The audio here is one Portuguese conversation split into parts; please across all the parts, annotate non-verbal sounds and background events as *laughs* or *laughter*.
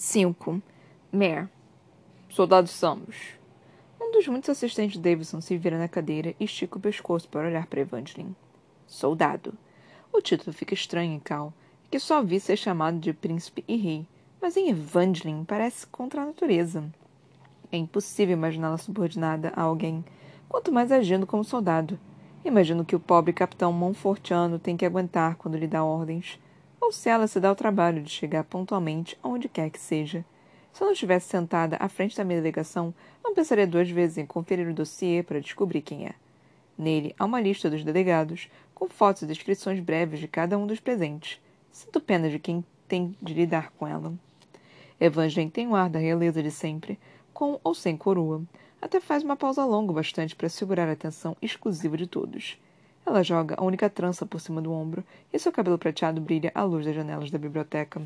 5. Mare. Soldado Samus. Um dos muitos assistentes de Davidson se vira na cadeira e estica o pescoço para olhar para Evangeline. Soldado. O título fica estranho em Cal, que só vi ser chamado de príncipe e rei, mas em Evangeline parece contra a natureza. É impossível imaginá-la subordinada a alguém, quanto mais agindo como soldado. Imagino que o pobre capitão Monfortiano tem que aguentar quando lhe dá ordens ou se ela se dá o trabalho de chegar pontualmente aonde quer que seja. Se eu não estivesse sentada à frente da minha delegação, não pensaria duas vezes em conferir o dossiê para descobrir quem é. Nele há uma lista dos delegados, com fotos e descrições breves de cada um dos presentes. Sinto pena de quem tem de lidar com ela. Evangeline tem o ar da realeza de sempre, com ou sem coroa. Até faz uma pausa longa bastante para segurar a atenção exclusiva de todos. Ela joga a única trança por cima do ombro e seu cabelo prateado brilha à luz das janelas da biblioteca.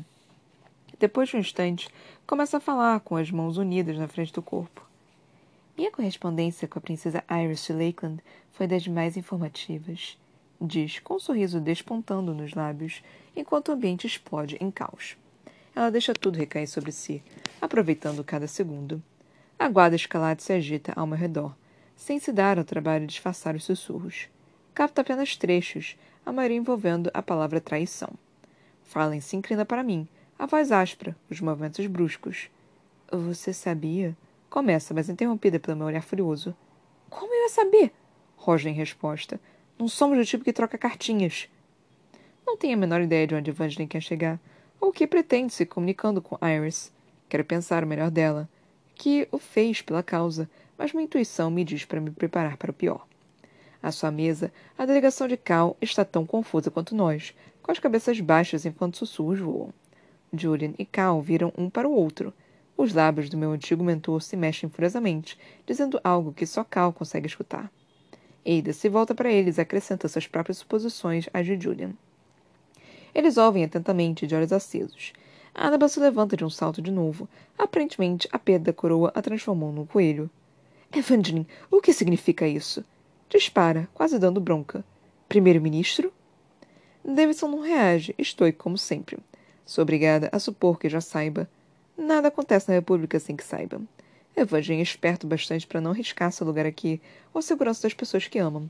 Depois de um instante, começa a falar com as mãos unidas na frente do corpo. Minha correspondência com a princesa Iris de Lakeland foi das mais informativas, diz, com um sorriso despontando nos lábios, enquanto o ambiente explode em caos. Ela deixa tudo recair sobre si, aproveitando cada segundo. A guarda escalada se agita ao meu redor, sem se dar ao trabalho de disfarçar os sussurros capta apenas trechos, a maioria envolvendo a palavra traição. Farley se inclina para mim, a voz áspera, os movimentos bruscos. Você sabia? Começa, mas interrompida pelo meu olhar furioso. Como eu ia saber? Roja em resposta. Não somos do tipo que troca cartinhas. Não tenho a menor ideia de onde Evangeline quer chegar, ou o que pretende se comunicando com Iris. Quero pensar o melhor dela, que o fez pela causa, mas minha intuição me diz para me preparar para o pior. À sua mesa, a delegação de Cal está tão confusa quanto nós, com as cabeças baixas enquanto sussurros voam. Julian e Cal viram um para o outro. Os lábios do meu antigo mentor se mexem furiosamente, dizendo algo que só Cal consegue escutar. Ada se volta para eles e acrescenta suas próprias suposições às de Julian. Eles ouvem atentamente, de olhos acesos. Annabel se levanta de um salto de novo. Aparentemente, a perda da coroa a transformou num coelho. Evangeline, o que significa isso? Dispara, quase dando bronca. Primeiro-ministro? Davidson não reage, estoico como sempre. Sou obrigada a supor que já saiba. Nada acontece na República sem que saiba. Evangeline é esperto bastante para não arriscar seu lugar aqui ou a segurança das pessoas que amam.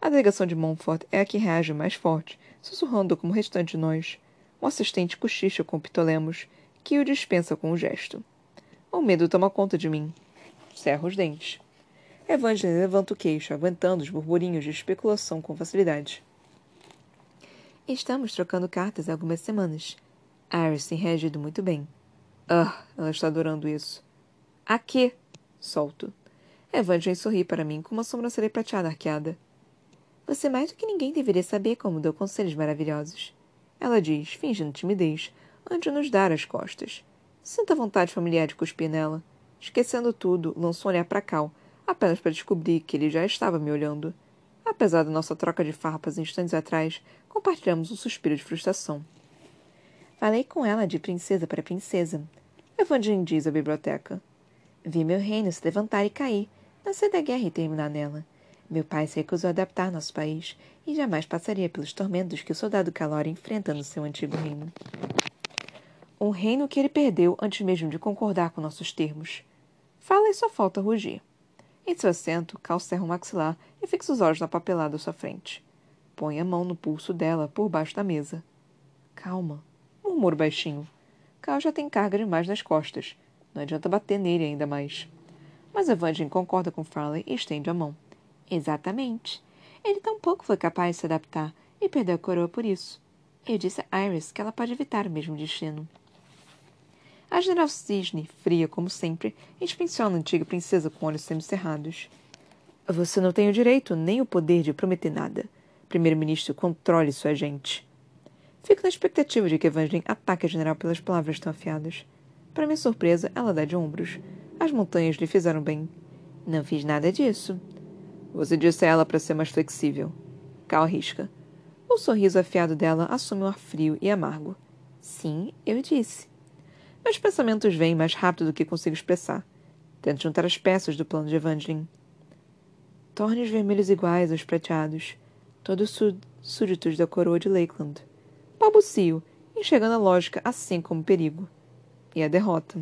A delegação de Montfort é a que reage mais forte, sussurrando como o restante de nós. O assistente cochicha com Pitolemos, que o dispensa com um gesto. O medo toma conta de mim. Cerro os dentes. Evangeline levanta o queixo, aguentando os burburinhos de especulação com facilidade. Estamos trocando cartas há algumas semanas. Iris tem reagido muito bem. Ah, ela está adorando isso. A quê? Solto. Evangeline sorri para mim com uma sobrancelha prateada arqueada. Você mais do que ninguém deveria saber como deu conselhos maravilhosos. Ela diz, fingindo timidez, antes de nos dar as costas. Sinta vontade familiar de cuspir nela. Esquecendo tudo, lançou um olhar para Cal, apenas para descobrir que ele já estava me olhando. Apesar da nossa troca de farpas instantes atrás, compartilhamos um suspiro de frustração. Falei com ela de princesa para princesa. Evangeline diz à biblioteca. Vi meu reino se levantar e cair, nascer da guerra e terminar nela. Meu pai se recusou a adaptar nosso país e jamais passaria pelos tormentos que o soldado Calori enfrenta no seu antigo reino. Um reino que ele perdeu antes mesmo de concordar com nossos termos. Fala e só falta rugir. Em seu assento, Cal cerra o maxilar e fixa os olhos na papelada à sua frente. Põe a mão no pulso dela, por baixo da mesa. Calma, murmura baixinho. Cal já tem carga demais nas costas. Não adianta bater nele ainda mais. Mas Evangeline concorda com Farley e estende a mão. Exatamente. Ele tampouco foi capaz de se adaptar e perdeu a coroa por isso. Eu disse a Iris que ela pode evitar o mesmo destino. A general Cisne, fria como sempre, inspeciona a antiga princesa com olhos semicerrados. Você não tem o direito nem o poder de prometer nada. Primeiro-ministro, controle sua gente. Fico na expectativa de que Evangeline ataque a general pelas palavras tão afiadas. Para minha surpresa, ela dá de ombros. As montanhas lhe fizeram bem. Não fiz nada disso. Você disse a ela para ser mais flexível. Cal risca. O sorriso afiado dela assume um ar frio e amargo. Sim, eu disse. Meus pensamentos vêm mais rápido do que consigo expressar. Tento juntar as peças do plano de Evangeline. Torne os vermelhos iguais aos prateados, todos súditos da coroa de Lakeland. Balbucio, enxergando a lógica assim como o perigo. e a derrota.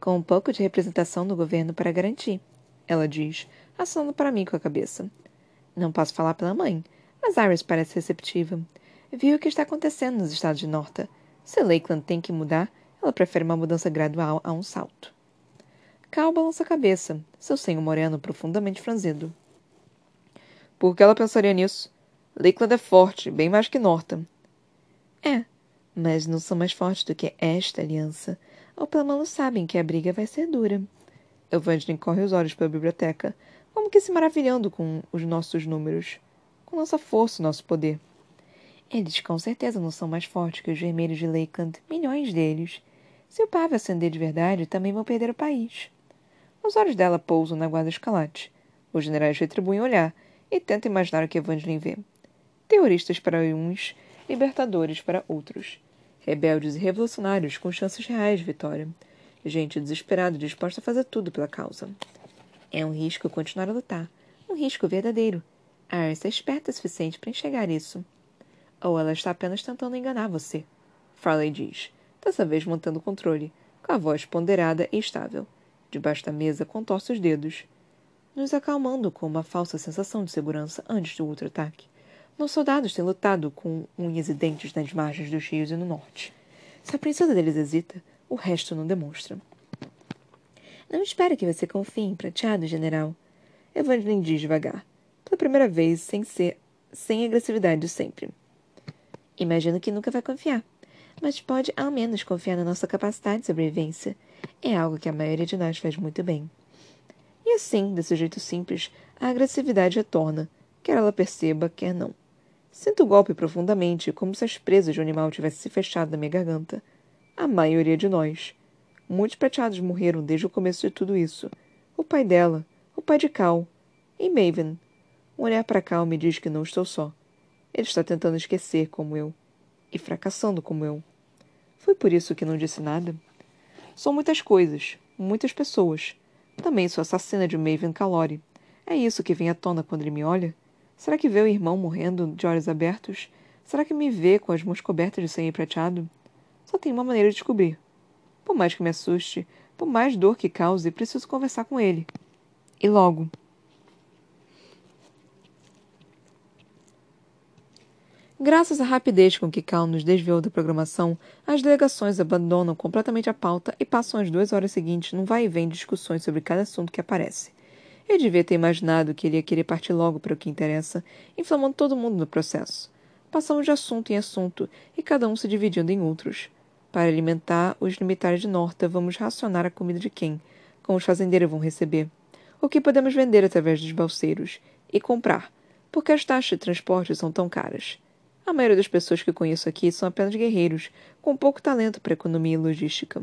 Com um pouco de representação do governo para garantir, ela diz, assando para mim com a cabeça. Não posso falar pela mãe, mas Iris parece receptiva. Viu o que está acontecendo nos estados de Norta. Se Lakeland tem que mudar, ela prefere uma mudança gradual a um salto. Cal balança a cabeça, seu senho moreno profundamente franzido. Por que ela pensaria nisso? Lakeland é forte, bem mais que Norton. É, mas não são mais fortes do que esta aliança. Ou pelo menos sabem que a briga vai ser dura. Evangeline corre os olhos pela biblioteca, como que se maravilhando com os nossos números, com nossa força e nosso poder. Eles com certeza não são mais fortes que os vermelhos de Lakeland, milhões deles. Se o Pave acender de verdade, também vão perder o país. Os olhos dela pousam na guarda escalate. Os generais retribuem o olhar e tentam imaginar o que Evangeline vê. Terroristas para uns, libertadores para outros. Rebeldes e revolucionários com chances reais de vitória. Gente desesperada disposta a fazer tudo pela causa. É um risco continuar a lutar. Um risco verdadeiro. A Arce é esperta o suficiente para enxergar isso. Ou ela está apenas tentando enganar você. Farley diz, dessa vez mantendo o controle, com a voz ponderada e estável. Debaixo da mesa, contorce os dedos, nos acalmando com uma falsa sensação de segurança antes do outro ataque. Meus soldados têm lutado com unhas e dentes nas margens dos rios e no norte. Se a princesa deles hesita, o resto não demonstra. Não espero que você confie em prateado, general. Evangeline diz devagar, pela primeira vez, sem ser sem agressividade de sempre. Imagino que nunca vai confiar, mas pode ao menos confiar na nossa capacidade de sobrevivência. É algo que a maioria de nós faz muito bem. E assim, desse jeito simples, a agressividade retorna, quer ela perceba, quer não. Sinto o golpe profundamente, como se as presas de um animal tivessem se fechado na minha garganta. A maioria de nós. Muitos prateados morreram desde o começo de tudo isso. O pai dela, o pai de Cal, e Maven. Um olhar para Cal me diz que não estou só. Ele está tentando esquecer como eu. E fracassando como eu. Foi por isso que não disse nada? São muitas coisas, muitas pessoas. Também sou assassina de Maven Calori. É isso que vem à tona quando ele me olha? Será que vê o irmão morrendo de olhos abertos? Será que me vê com as mãos cobertas de sangue prateado? Só tem uma maneira de descobrir. Por mais que me assuste, por mais dor que cause, preciso conversar com ele. E logo. Graças à rapidez com que Cal nos desviou da programação, as delegações abandonam completamente a pauta e passam as duas horas seguintes num vai e vem discussões sobre cada assunto que aparece. Eu devia ter imaginado que ele ia querer partir logo para o que interessa, inflamando todo mundo no processo. Passamos de assunto em assunto e cada um se dividindo em outros. Para alimentar os limitares de Norta, vamos racionar a comida de quem, como os fazendeiros vão receber. O que podemos vender através dos balseiros e comprar, porque as taxas de transporte são tão caras. A maioria das pessoas que conheço aqui são apenas guerreiros, com pouco talento para economia e logística.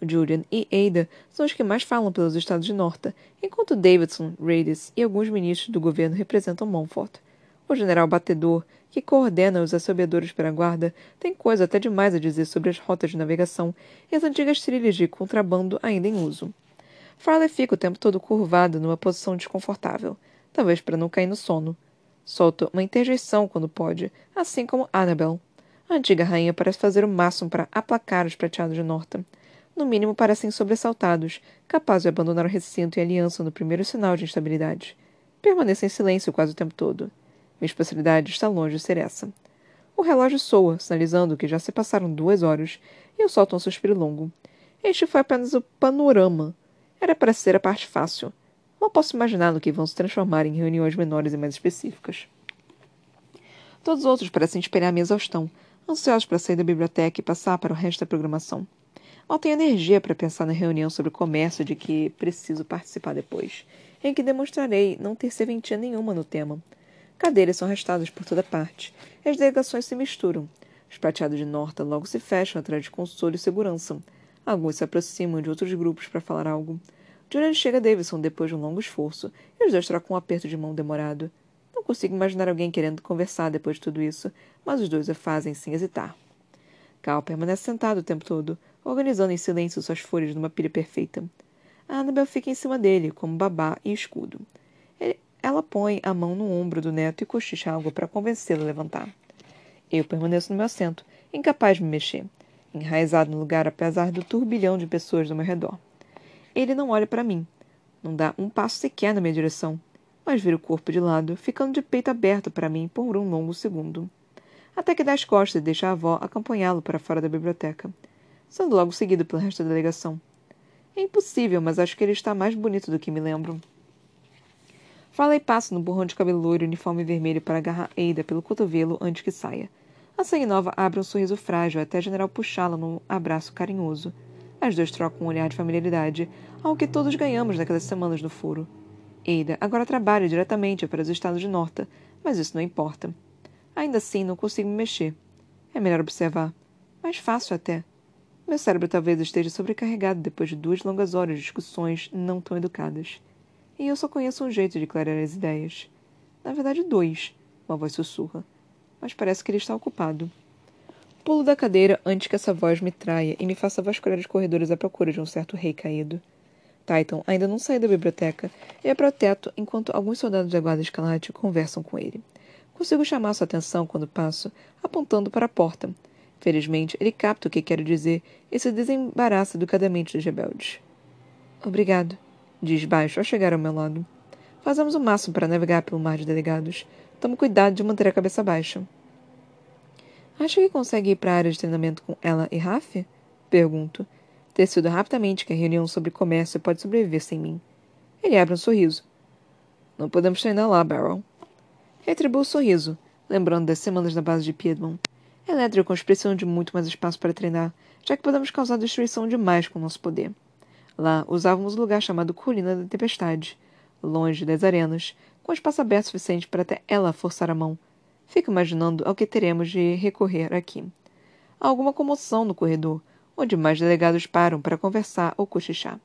Julian e Ada são os que mais falam pelos estados de Norta, enquanto Davidson, Reyes e alguns ministros do governo representam Montfort. O general batedor, que coordena os assobiadores para a guarda, tem coisa até demais a dizer sobre as rotas de navegação e as antigas trilhas de contrabando ainda em uso. Farley fica o tempo todo curvado numa posição desconfortável, talvez para não cair no sono. Solta uma interjeição quando pode, assim como Annabel. A antiga rainha parece fazer o máximo para aplacar os prateados de Norton no mínimo parecem sobressaltados, capazes de abandonar o recinto e a aliança no primeiro sinal de instabilidade. Permaneço em silêncio quase o tempo todo. Minha especialidade está longe de ser essa. O relógio soa, sinalizando que já se passaram duas horas, e eu solto um suspiro longo. Este foi apenas o panorama. Era para ser a parte fácil. Mal posso imaginar no que vão se transformar em reuniões menores e mais específicas. Todos os outros parecem esperar a minha exaustão, ansiosos para sair da biblioteca e passar para o resto da programação. Mal tenho energia para pensar na reunião sobre comércio de que preciso participar depois, em que demonstrarei não ter serventia nenhuma no tema. Cadeiras são arrastadas por toda parte, as delegações se misturam. Os prateados de Norta logo se fecham atrás de consolo e segurança. Alguns se aproximam de outros grupos para falar algo. Julian chega a Davidson depois de um longo esforço, e os dois trocam um aperto de mão demorado. Não consigo imaginar alguém querendo conversar depois de tudo isso, mas os dois o fazem sem hesitar. Cal permanece sentado o tempo todo, organizando em silêncio suas folhas numa pilha perfeita. A Annabel fica em cima dele, como babá e escudo. Ele, ela põe a mão no ombro do neto e cochicha algo para convencê-lo a levantar. Eu permaneço no meu assento, incapaz de me mexer. enraizado no lugar apesar do turbilhão de pessoas ao meu redor. Ele não olha para mim, não dá um passo sequer na minha direção, mas vira o corpo de lado, ficando de peito aberto para mim por um longo segundo. Até que dá as costas e deixa a avó acompanhá-lo para fora da biblioteca, sendo logo seguido pelo resto da delegação. É impossível, mas acho que ele está mais bonito do que me lembro. Fala e passo no borrão de cabelo loiro e uniforme vermelho para agarrar Ada pelo cotovelo antes que saia. A sangue nova abre um sorriso frágil até a general puxá-la num abraço carinhoso. As duas trocam um olhar de familiaridade, algo que todos ganhamos naquelas semanas no furo. Ada agora trabalha diretamente para os estados de Norta, mas isso não importa. Ainda assim, não consigo me mexer. É melhor observar. Mais fácil até. Meu cérebro talvez esteja sobrecarregado depois de duas longas horas de discussões não tão educadas. E eu só conheço um jeito de clarear as ideias. Na verdade, dois, uma voz sussurra. Mas parece que ele está ocupado. Pulo da cadeira antes que essa voz me traia e me faça vasculhar os corredores à procura de um certo rei caído. Titan ainda não saiu da biblioteca e é para teto enquanto alguns soldados da guarda escalate conversam com ele. Consigo chamar sua atenção quando passo, apontando para a porta. Felizmente, ele capta o que quero dizer e se desembaraça educadamente dos rebeldes. Obrigado, diz baixo ao chegar ao meu lado. Fazemos o máximo para navegar pelo mar de delegados. Tome cuidado de manter a cabeça baixa. Acha que consegue ir para a área de treinamento com ela e Raf? Pergunto. Decido rapidamente que a reunião sobre comércio pode sobreviver sem mim. Ele abre um sorriso. Não podemos treinar lá, Barrel. Retribuo o sorriso, lembrando das semanas na base de Piedmont. Elétricos precisam de muito mais espaço para treinar, já que podemos causar destruição demais com nosso poder. Lá usávamos um lugar chamado Colina da Tempestade, longe das arenas, com espaço aberto suficiente para até ela forçar a mão. Fico imaginando ao que teremos de recorrer aqui. Há alguma comoção no corredor, onde mais delegados param para conversar ou cochichar.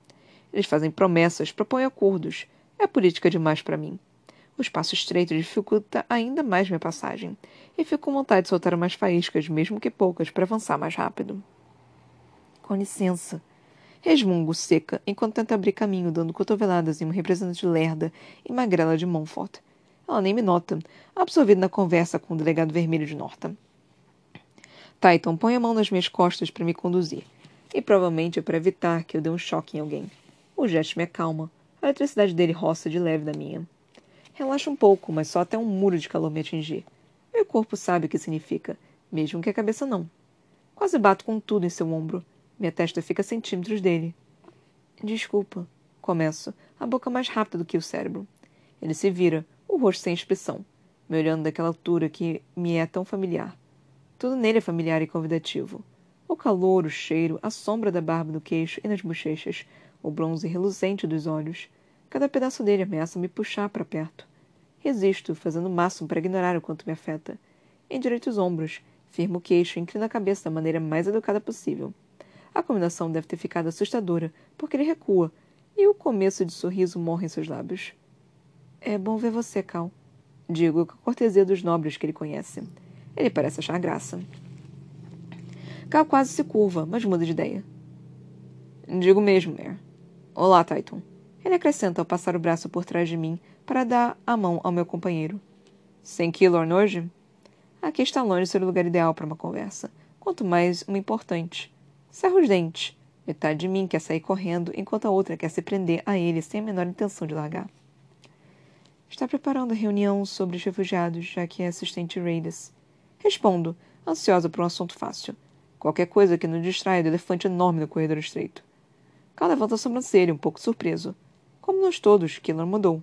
Eles fazem promessas, propõem acordos. É política demais para mim. O espaço estreito dificulta ainda mais minha passagem, e fico com vontade de soltar umas faíscas, mesmo que poucas, para avançar mais rápido. Com licença. Resmungo seca, enquanto tento abrir caminho, dando cotoveladas em uma representante lerda e magrela de Montfort. Ela nem me nota, absorvida na conversa com o delegado vermelho de Norta. Titan põe a mão nas minhas costas para me conduzir, e provavelmente é para evitar que eu dê um choque em alguém. O gesto me acalma. A eletricidade dele roça de leve da minha. Relaxa um pouco, mas só até um muro de calor me atingir. Meu corpo sabe o que significa, mesmo que a cabeça não. Quase bato com tudo em seu ombro. Minha testa fica a centímetros dele. Desculpa. Começo, a boca mais rápida do que o cérebro. Ele se vira, o rosto sem expressão, me olhando daquela altura que me é tão familiar. Tudo nele é familiar e convidativo. O calor, o cheiro, a sombra da barba no queixo e nas bochechas, o bronze reluzente dos olhos, Cada pedaço dele ameaça me puxar para perto. Resisto, fazendo o máximo para ignorar o quanto me afeta. Endireito os ombros, firmo o queixo e inclino a cabeça da maneira mais educada possível. A combinação deve ter ficado assustadora, porque ele recua, e o começo de sorriso morre em seus lábios. É bom ver você, Cal. Digo com a cortesia dos nobres que ele conhece. Ele parece achar graça. Cal quase se curva, mas muda de ideia. Digo mesmo, Mare. Olá, Titan. Ele acrescenta ao passar o braço por trás de mim para dar a mão ao meu companheiro. Sem Killorn hoje? Aqui está longe ser o lugar ideal para uma conversa. Quanto mais uma importante. Cerra os dentes. Metade de mim quer sair correndo, enquanto a outra quer se prender a ele sem a menor intenção de largar. Está preparando a reunião sobre os refugiados, já que é assistente Raidas. Respondo, ansiosa por um assunto fácil. Qualquer coisa que não distraia do elefante enorme no corredor estreito. Cal levanta a sobrancelha, um pouco surpreso. Como nós todos, Killer mudou.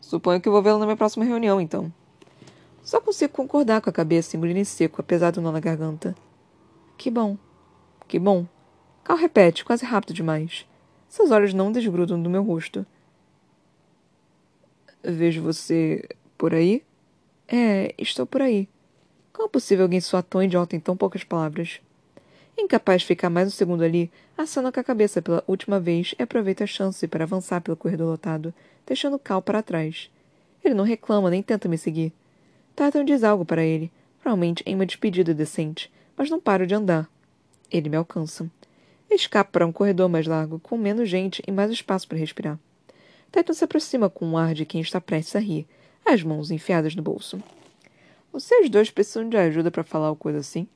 Suponho que vou vê-lo na minha próxima reunião, então. Só consigo concordar com a cabeça engolir em seco, apesar do nó na garganta. Que bom. Que bom. Cal repete, quase rápido demais. Seus olhos não desgrudam do meu rosto. Vejo você por aí? É, estou por aí. Como é possível alguém soar tão idiota em tão poucas palavras? Incapaz de ficar mais um segundo ali, assana com a cabeça pela última vez e aproveita a chance para avançar pelo corredor lotado, deixando Cal para trás. Ele não reclama nem tenta me seguir. Tartan diz algo para ele, provavelmente em uma despedida decente, mas não paro de andar. Ele me alcança. Escapo para um corredor mais largo, com menos gente e mais espaço para respirar. Titan se aproxima com um ar de quem está prestes a rir, as mãos enfiadas no bolso. Vocês dois precisam de ajuda para falar coisa assim?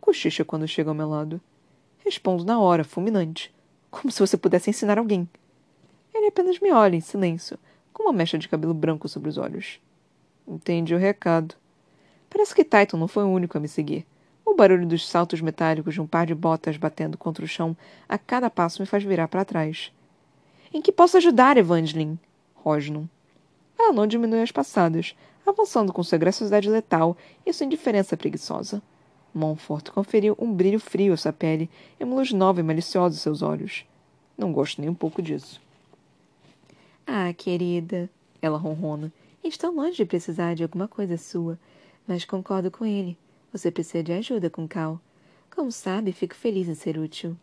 Cochicha quando chega ao meu lado. Respondo na hora, fulminante. Como se você pudesse ensinar alguém. Ele apenas me olha em silêncio, com uma mecha de cabelo branco sobre os olhos. Entendi o recado. Parece que Titan não foi o único a me seguir. O barulho dos saltos metálicos de um par de botas batendo contra o chão a cada passo me faz virar para trás. Em que posso ajudar, Evangeline? Rosnum. Ela não diminui as passadas, avançando com sua graciosidade letal e sua indiferença preguiçosa. Montfort conferiu um brilho frio à sua pele e uma luz nova e maliciosa aos seus olhos. Não gosto nem um pouco disso. Ah, querida, ela ronrona, estou longe de precisar de alguma coisa sua, mas concordo com ele. Você precisa de ajuda com Cal. Como sabe, fico feliz em ser útil.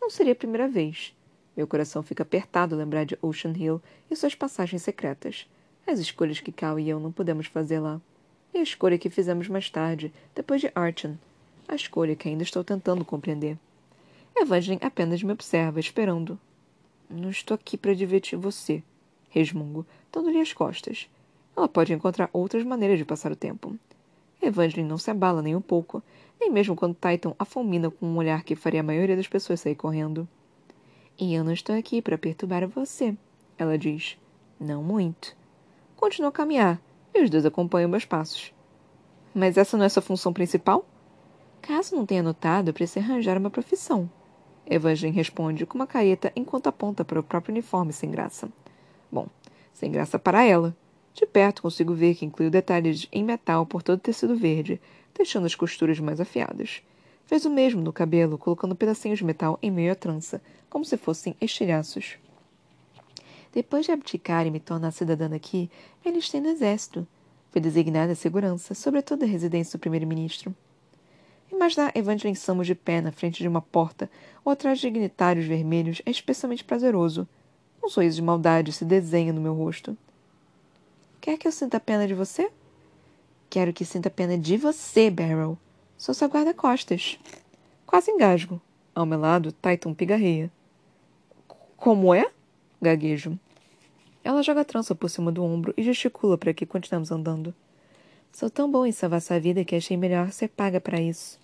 Não seria a primeira vez. Meu coração fica apertado lembrar de Ocean Hill e suas passagens secretas. As escolhas que Cal e eu não pudemos fazer lá. E a escolha que fizemos mais tarde, depois de Archon. A escolha que ainda estou tentando compreender. Evangeline apenas me observa, esperando. Não estou aqui para divertir você, resmungo, dando-lhe as costas. Ela pode encontrar outras maneiras de passar o tempo. Evangeline não se abala nem um pouco, nem mesmo quando Titan a fulmina com um olhar que faria a maioria das pessoas sair correndo. E eu não estou aqui para perturbar você, ela diz. Não muito. Continuo a caminhar, e os dois acompanham meus passos. Mas essa não é sua função principal? Caso não tenha notado, preciso arranjar uma profissão. Evangeline responde com uma careta enquanto aponta para o próprio uniforme sem graça. Bom, sem graça para ela. De perto consigo ver que incluiu detalhes em metal por todo o tecido verde, deixando as costuras mais afiadas. Fez o mesmo no cabelo, colocando pedacinhos de metal em meio à trança, como se fossem estilhaços. Depois de abdicar e me tornar cidadã aqui, me alistei no exército. Fui designada a segurança, sobretudo a residência do primeiro-ministro. Imaginar Evangeline Samos de pé na frente de uma porta ou atrás de dignitários vermelhos é especialmente prazeroso. Um sorriso de maldade se desenha no meu rosto. Quer que eu sinta pena de você? Quero que sinta pena de você, Barrel. Sou sua guarda-costas. Quase engasgo. Ao meu lado, Titan pigarreia. Como é? Gaguejo. Ela joga a trança por cima do ombro e gesticula para que continuemos andando. Sou tão bom em salvar sua vida que achei melhor ser paga para isso.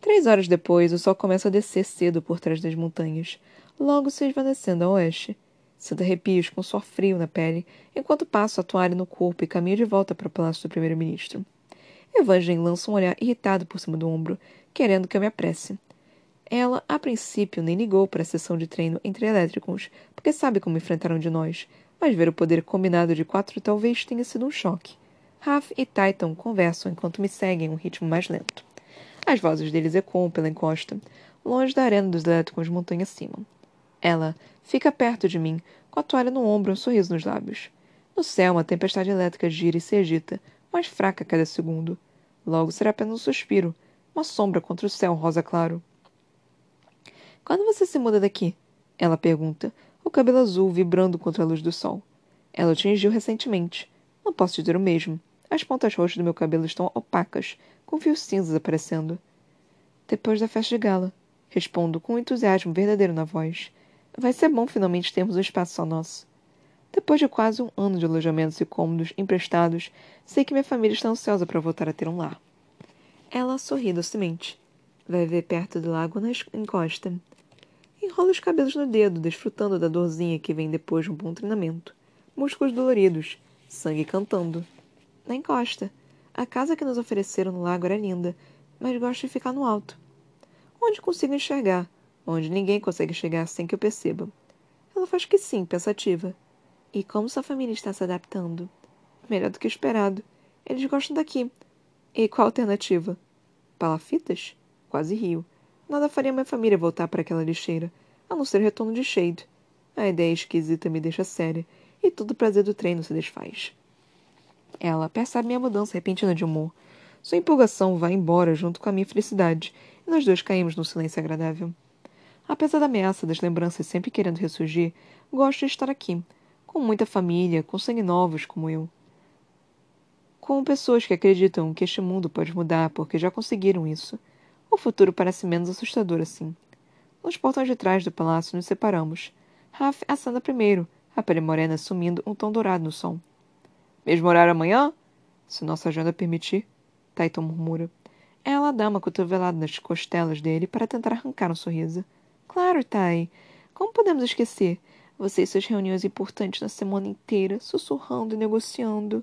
Três horas depois, o sol começa a descer cedo por trás das montanhas, logo se esvanecendo a oeste. Sinto arrepios com suor frio na pele, enquanto passo a toalha no corpo e caminho de volta para o palácio do primeiro-ministro. Evangeline lança um olhar irritado por cima do ombro, querendo que eu me apresse. Ela, a princípio, nem ligou para a sessão de treino entre elétricos, porque sabe como enfrentaram de nós, mas ver o poder combinado de quatro talvez tenha sido um choque. Raf e Titan conversam enquanto me seguem em um ritmo mais lento. As vozes deles ecoam pela encosta, longe da arena dos elétricos montanha acima. Ela fica perto de mim, com a toalha no ombro e um sorriso nos lábios. No céu, uma tempestade elétrica gira e se agita, mais fraca a cada segundo. Logo será apenas um suspiro, uma sombra contra o céu rosa claro. Quando você se muda daqui? Ela pergunta, o cabelo azul vibrando contra a luz do sol. Ela o tingiu recentemente. Não posso dizer o mesmo. As pontas roxas do meu cabelo estão opacas, com fios cinzas aparecendo. Depois da festa de gala, respondo com um entusiasmo verdadeiro na voz. Vai ser bom finalmente termos um espaço só nosso. Depois de quase um ano de alojamentos e cômodos emprestados, sei que minha família está ansiosa para voltar a ter um lar. Ela sorri docemente. Vai ver perto do lago na encosta. Enrola os cabelos no dedo, desfrutando da dorzinha que vem depois de um bom treinamento. Músculos doloridos, sangue cantando na encosta. A casa que nos ofereceram no lago era linda, mas gosto de ficar no alto. Onde consigo enxergar, onde ninguém consegue chegar sem que eu perceba. Ela faz que sim, pensativa. E como sua família está se adaptando? Melhor do que esperado. Eles gostam daqui. E qual a alternativa? Palafitas? Quase rio. Nada faria minha família voltar para aquela lixeira, a não ser retorno de Shade. A ideia esquisita me deixa séria, e todo o prazer do treino se desfaz. Ela percebe minha mudança repentina de humor. Sua empolgação vai embora junto com a minha felicidade, e nós dois caímos num silêncio agradável. Apesar da ameaça das lembranças sempre querendo ressurgir, gosto de estar aqui, com muita família, com sangue novos como eu. Com pessoas que acreditam que este mundo pode mudar porque já conseguiram isso. O futuro parece menos assustador assim. Nos portões de trás do palácio nos separamos. Raf acenda primeiro, a pele morena sumindo um tom dourado no som. Mesmo horário amanhã? Se nossa agenda permitir, Titan murmura. Ela dá uma cotovelada nas costelas dele para tentar arrancar um sorriso. Claro, Tai. Como podemos esquecer? Você e suas reuniões importantes na semana inteira, sussurrando e negociando.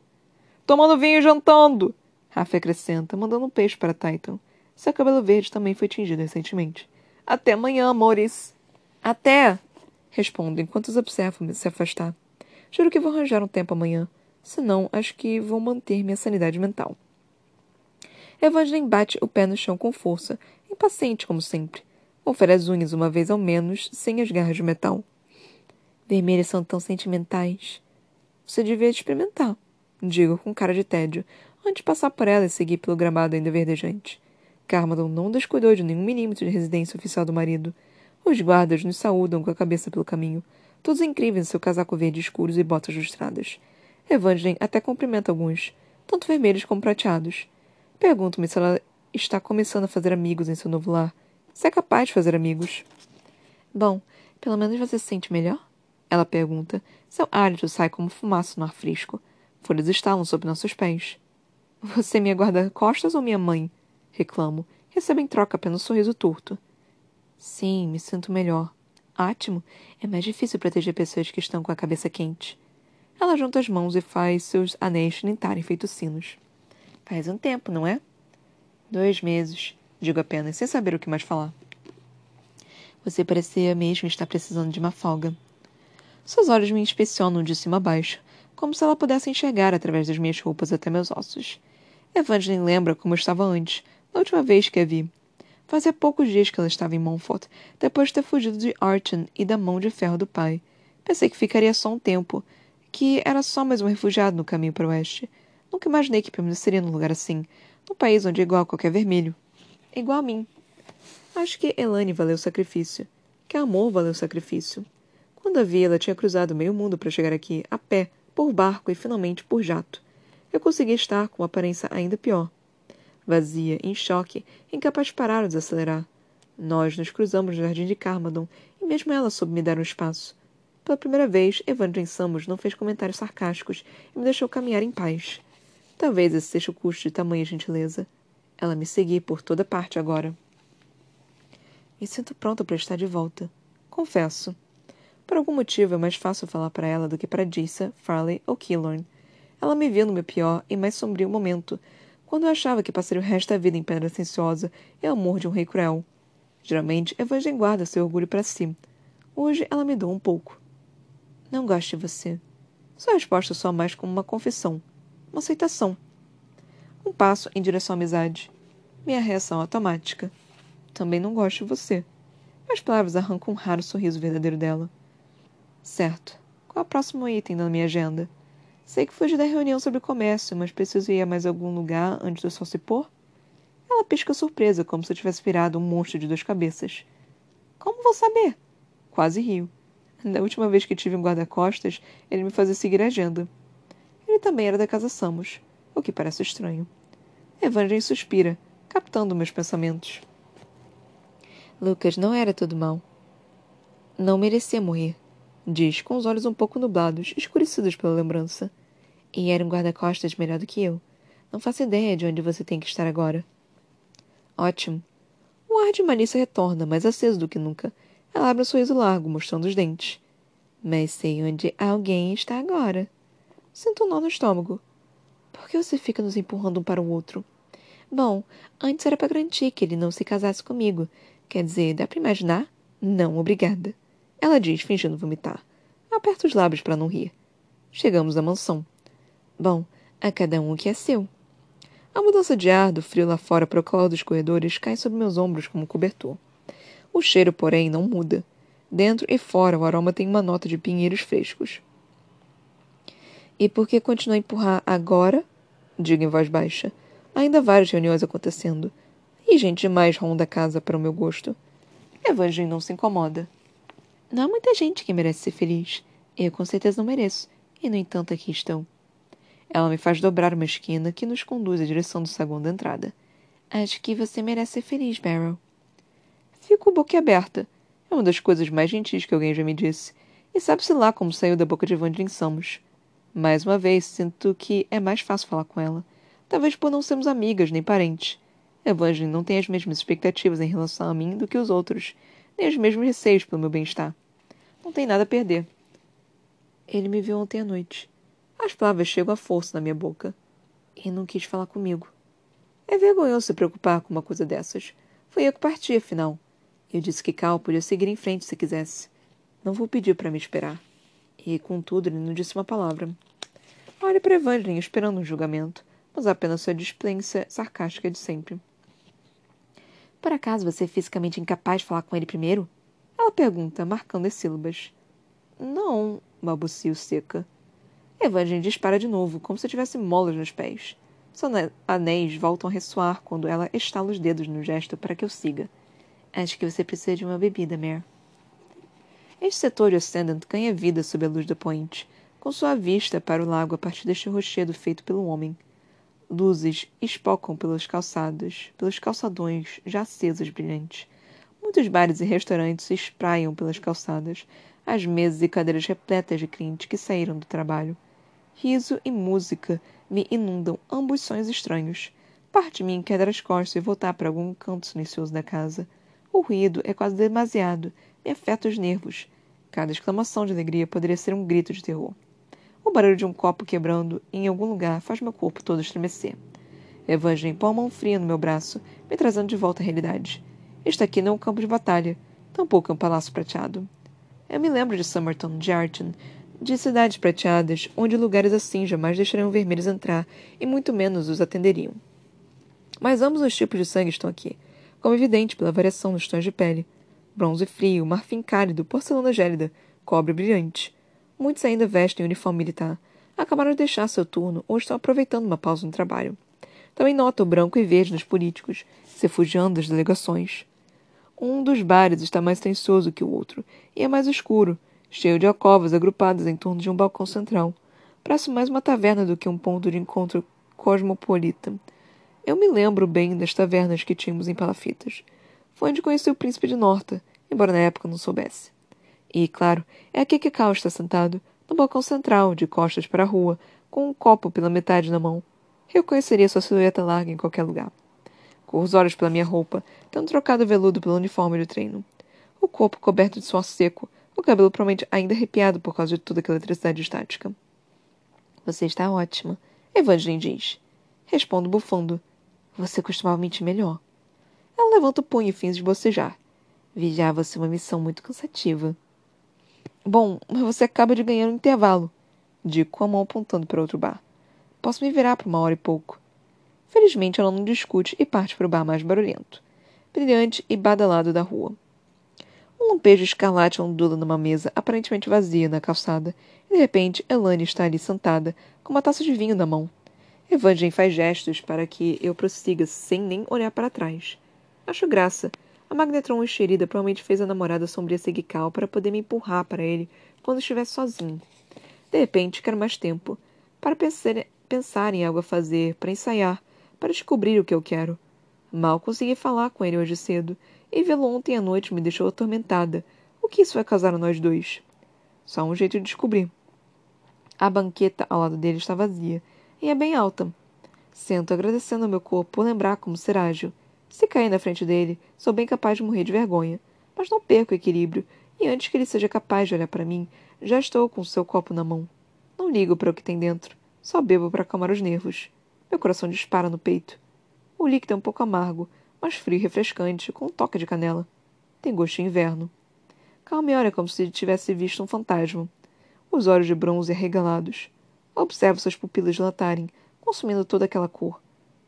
Tomando vinho e jantando! Rafa acrescenta, mandando um peixe para Titan. Seu cabelo verde também foi tingido recentemente. Até amanhã, amores! Até! Respondo enquanto os observo se afastar. Juro que vou arranjar um tempo amanhã. Senão, acho que vou manter minha sanidade mental. Evangeline bate o pé no chão com força, impaciente como sempre. Confere as unhas uma vez ao menos, sem as garras de metal. Vermelhas são tão sentimentais. Você devia experimentar, digo com cara de tédio, antes de passar por ela e seguir pelo gramado ainda verdejante. Carmadon não descuidou de nenhum milímetro de residência oficial do marido. Os guardas nos saúdam com a cabeça pelo caminho, todos incríveis em seu casaco verde escuros e botas lustradas. Evangeline até cumprimenta alguns, tanto vermelhos como prateados. Pergunto-me se ela está começando a fazer amigos em seu novo lar. Se é capaz de fazer amigos. Bom, pelo menos você se sente melhor? Ela pergunta. Seu hálito sai como fumaça no ar fresco. Folhas estalam sob nossos pés. Você me aguarda costas ou minha mãe? Reclamo. Recebo em troca apenas um sorriso torto. Sim, me sinto melhor. Ótimo. É mais difícil proteger pessoas que estão com a cabeça quente. Ela junta as mãos e faz seus anéis tilintarem feitos sinos. Faz um tempo, não é? Dois meses, digo apenas, sem saber o que mais falar. Você parecia mesmo estar precisando de uma folga. Seus olhos me inspecionam de cima a baixo, como se ela pudesse enxergar através das minhas roupas até meus ossos. Evangeline lembra como eu estava antes, na última vez que a vi. Fazia poucos dias que ela estava em Montfort, depois de ter fugido de Archon e da mão de ferro do pai. Pensei que ficaria só um tempo, que era só mais um refugiado no caminho para o oeste. Nunca imaginei que permaneceria num lugar assim, num país onde é igual a qualquer vermelho. Igual a mim. Acho que Elane valeu o sacrifício. Que amor valeu o sacrifício. Quando a vi, ela tinha cruzado meio mundo para chegar aqui, a pé, por barco e finalmente por jato. Eu consegui estar com uma aparência ainda pior. Vazia, em choque, incapaz de parar ou desacelerar. Nós nos cruzamos no jardim de Carmadon e mesmo ela soube me dar um espaço. Pela primeira vez, Evangeline Samos não fez comentários sarcásticos e me deixou caminhar em paz. Talvez esse seja o custo de tamanha gentileza. Ela me seguia por toda parte agora. Me sinto pronta para estar de volta. Confesso. Por algum motivo é mais fácil falar para ela do que para Dissa, Farley ou Killorn. Ela me viu no meu pior e mais sombrio momento, quando eu achava que passaria o resto da vida em pedra silenciosa e amor de um rei cruel. Geralmente, Evangeline guarda seu orgulho para si. Hoje ela me doa um pouco. Não gosto de você. Sua resposta soa mais como uma confissão uma aceitação. Um passo em direção à amizade. Minha reação automática. Também não gosto de você. As palavras arrancam um raro sorriso verdadeiro dela. Certo. Qual é o próximo item na minha agenda? Sei que fugi da reunião sobre comércio, mas preciso ir a mais algum lugar antes do sol se pôr? Ela pisca surpresa, como se eu tivesse virado um monstro de duas cabeças. Como vou saber? Quase rio. Da última vez que tive um guarda-costas, ele me fazia seguir a agenda. Ele também era da casa Samos, o que parece estranho. Evangeline suspira, captando meus pensamentos. Lucas não era todo mal. Não merecia morrer, diz, com os olhos um pouco nublados, escurecidos pela lembrança. E era um guarda-costas melhor do que eu. Não faço ideia de onde você tem que estar agora. Ótimo. O ar de Malícia retorna, mais aceso do que nunca. Ela abre um sorriso largo, mostrando os dentes. Mas sei onde alguém está agora. Sinto um nó no estômago. Por que você fica nos empurrando um para o outro? Bom, antes era para garantir que ele não se casasse comigo. Quer dizer, dá para imaginar? Não, obrigada. Ela diz, fingindo vomitar. Aperta os lábios para não rir. Chegamos à mansão. Bom, a cada um o que é seu. A mudança de ar do frio lá fora para o calor dos corredores cai sobre meus ombros como cobertor. O cheiro, porém, não muda. Dentro e fora, o aroma tem uma nota de pinheiros frescos. E por que continuar a empurrar agora? Digo em voz baixa. Ainda várias reuniões acontecendo. E gente demais ronda a casa para o meu gosto. Evangeline não se incomoda. Não há muita gente que merece ser feliz. Eu com certeza não mereço. E, no entanto, aqui estão. Ela me faz dobrar uma esquina que nos conduz à direção do saguão da entrada. Acho que você merece ser feliz, Beryl. Fico boquiaberta. É uma das coisas mais gentis que alguém já me disse. E sabe-se lá como saiu da boca de Evangeline Samos. Mais uma vez, sinto que é mais fácil falar com ela. Talvez por não sermos amigas nem parentes. Evangeline não tem as mesmas expectativas em relação a mim do que os outros, nem os mesmos receios pelo meu bem-estar. Não tem nada a perder. Ele me viu ontem à noite. As palavras chegam à força na minha boca. E não quis falar comigo. É vergonhoso se preocupar com uma coisa dessas. Foi eu que parti, afinal. Eu disse que Cal podia seguir em frente se quisesse. Não vou pedir para me esperar. E, contudo, ele não disse uma palavra. Olhe para Evangeline esperando um julgamento, mas apenas sua displência sarcástica de sempre. Por acaso você é fisicamente incapaz de falar com ele primeiro? Ela pergunta, marcando as sílabas. Não, balbucio seca. Evangeline dispara de novo, como se tivesse molas nos pés. Seus anéis voltam a ressoar quando ela estala os dedos no gesto para que eu siga. Acho que você precisa de uma bebida, Mare. Este setor de Ascendant ganha vida sob a luz da poente, com sua vista para o lago a partir deste rochedo feito pelo homem. Luzes espocam pelas calçadas, pelos calçadões já acesos brilhantes. Muitos bares e restaurantes se espraiam pelas calçadas, as mesas e cadeiras repletas de clientes que saíram do trabalho. Riso e música me inundam ambos sonhos estranhos. Parte de mim quer as costas e voltar para algum canto silencioso da casa. O ruído é quase demasiado, me afeta os nervos. Cada exclamação de alegria poderia ser um grito de terror. O barulho de um copo quebrando em algum lugar faz meu corpo todo estremecer. Evangeline põe a mão fria no meu braço, me trazendo de volta à realidade. Este aqui não é um campo de batalha, tampouco é um palácio prateado. Eu me lembro de Somerton, de Arton, de cidades prateadas, onde lugares assim jamais deixariam vermelhos entrar e muito menos os atenderiam. Mas ambos os tipos de sangue estão aqui, como evidente pela variação nos tons de pele. Bronze frio, marfim cálido, porcelana gélida, cobre brilhante. Muitos ainda vestem uniforme militar. Acabaram de deixar seu turno ou estão aproveitando uma pausa no trabalho. Também nota o branco e verde nos políticos, se refugiando das delegações. Um dos bares está mais tensoso que o outro, e é mais escuro, cheio de alcovas agrupadas em torno de um balcão central. Parece mais uma taverna do que um ponto de encontro cosmopolita. Eu me lembro bem das tavernas que tínhamos em Palafitas. Foi onde conheci o príncipe de Norta, embora na época não soubesse. E, claro, é aqui que Cal está sentado, no balcão central, de costas para a rua, com um copo pela metade na mão. Eu conheceria sua silhueta larga em qualquer lugar. Os olhos pela minha roupa, tendo trocado o veludo pelo uniforme de treino. O corpo coberto de suor seco, o cabelo provavelmente ainda arrepiado por causa de toda aquela eletricidade estática. Você está ótima, Evangeline diz. Respondo bufando. Você costumava mentir melhor. Ela levanta o punho e finge bocejar. Vigiar-você é uma missão muito cansativa. Bom, mas você acaba de ganhar um intervalo. Digo com a mão apontando para outro bar. Posso me virar por uma hora e pouco. Felizmente ela não discute e parte para o bar mais barulhento, brilhante e badalado da rua. Um lampejo escarlate ondula numa mesa aparentemente vazia na calçada, e de repente Elane está ali sentada, com uma taça de vinho na mão. Evangeline faz gestos para que eu prossiga sem nem olhar para trás. Acho graça, a Magnetron enxerida provavelmente fez a namorada sombria seguir Cal para poder me empurrar para ele quando estivesse sozinho. De repente, quero mais tempo. Para pensar, pensar em algo a fazer, para ensaiar, para descobrir o que eu quero. Mal consegui falar com ele hoje cedo, e vê-lo ontem à noite me deixou atormentada. O que isso vai causar a nós dois? Só um jeito de descobrir. A banqueta ao lado dele está vazia, e é bem alta. Sento agradecendo ao meu corpo por lembrar como ser ágil. Se cair na frente dele, sou bem capaz de morrer de vergonha. Mas não perco o equilíbrio, e antes que ele seja capaz de olhar para mim, já estou com o seu copo na mão. Não ligo para o que tem dentro, só bebo para acalmar os nervos. Meu coração dispara no peito. O líquido é um pouco amargo, mas frio e refrescante, com um toque de canela. Tem gosto de inverno. Cal me olha como se tivesse visto um fantasma. Os olhos de bronze arregalados. Observo suas pupilas dilatarem, consumindo toda aquela cor.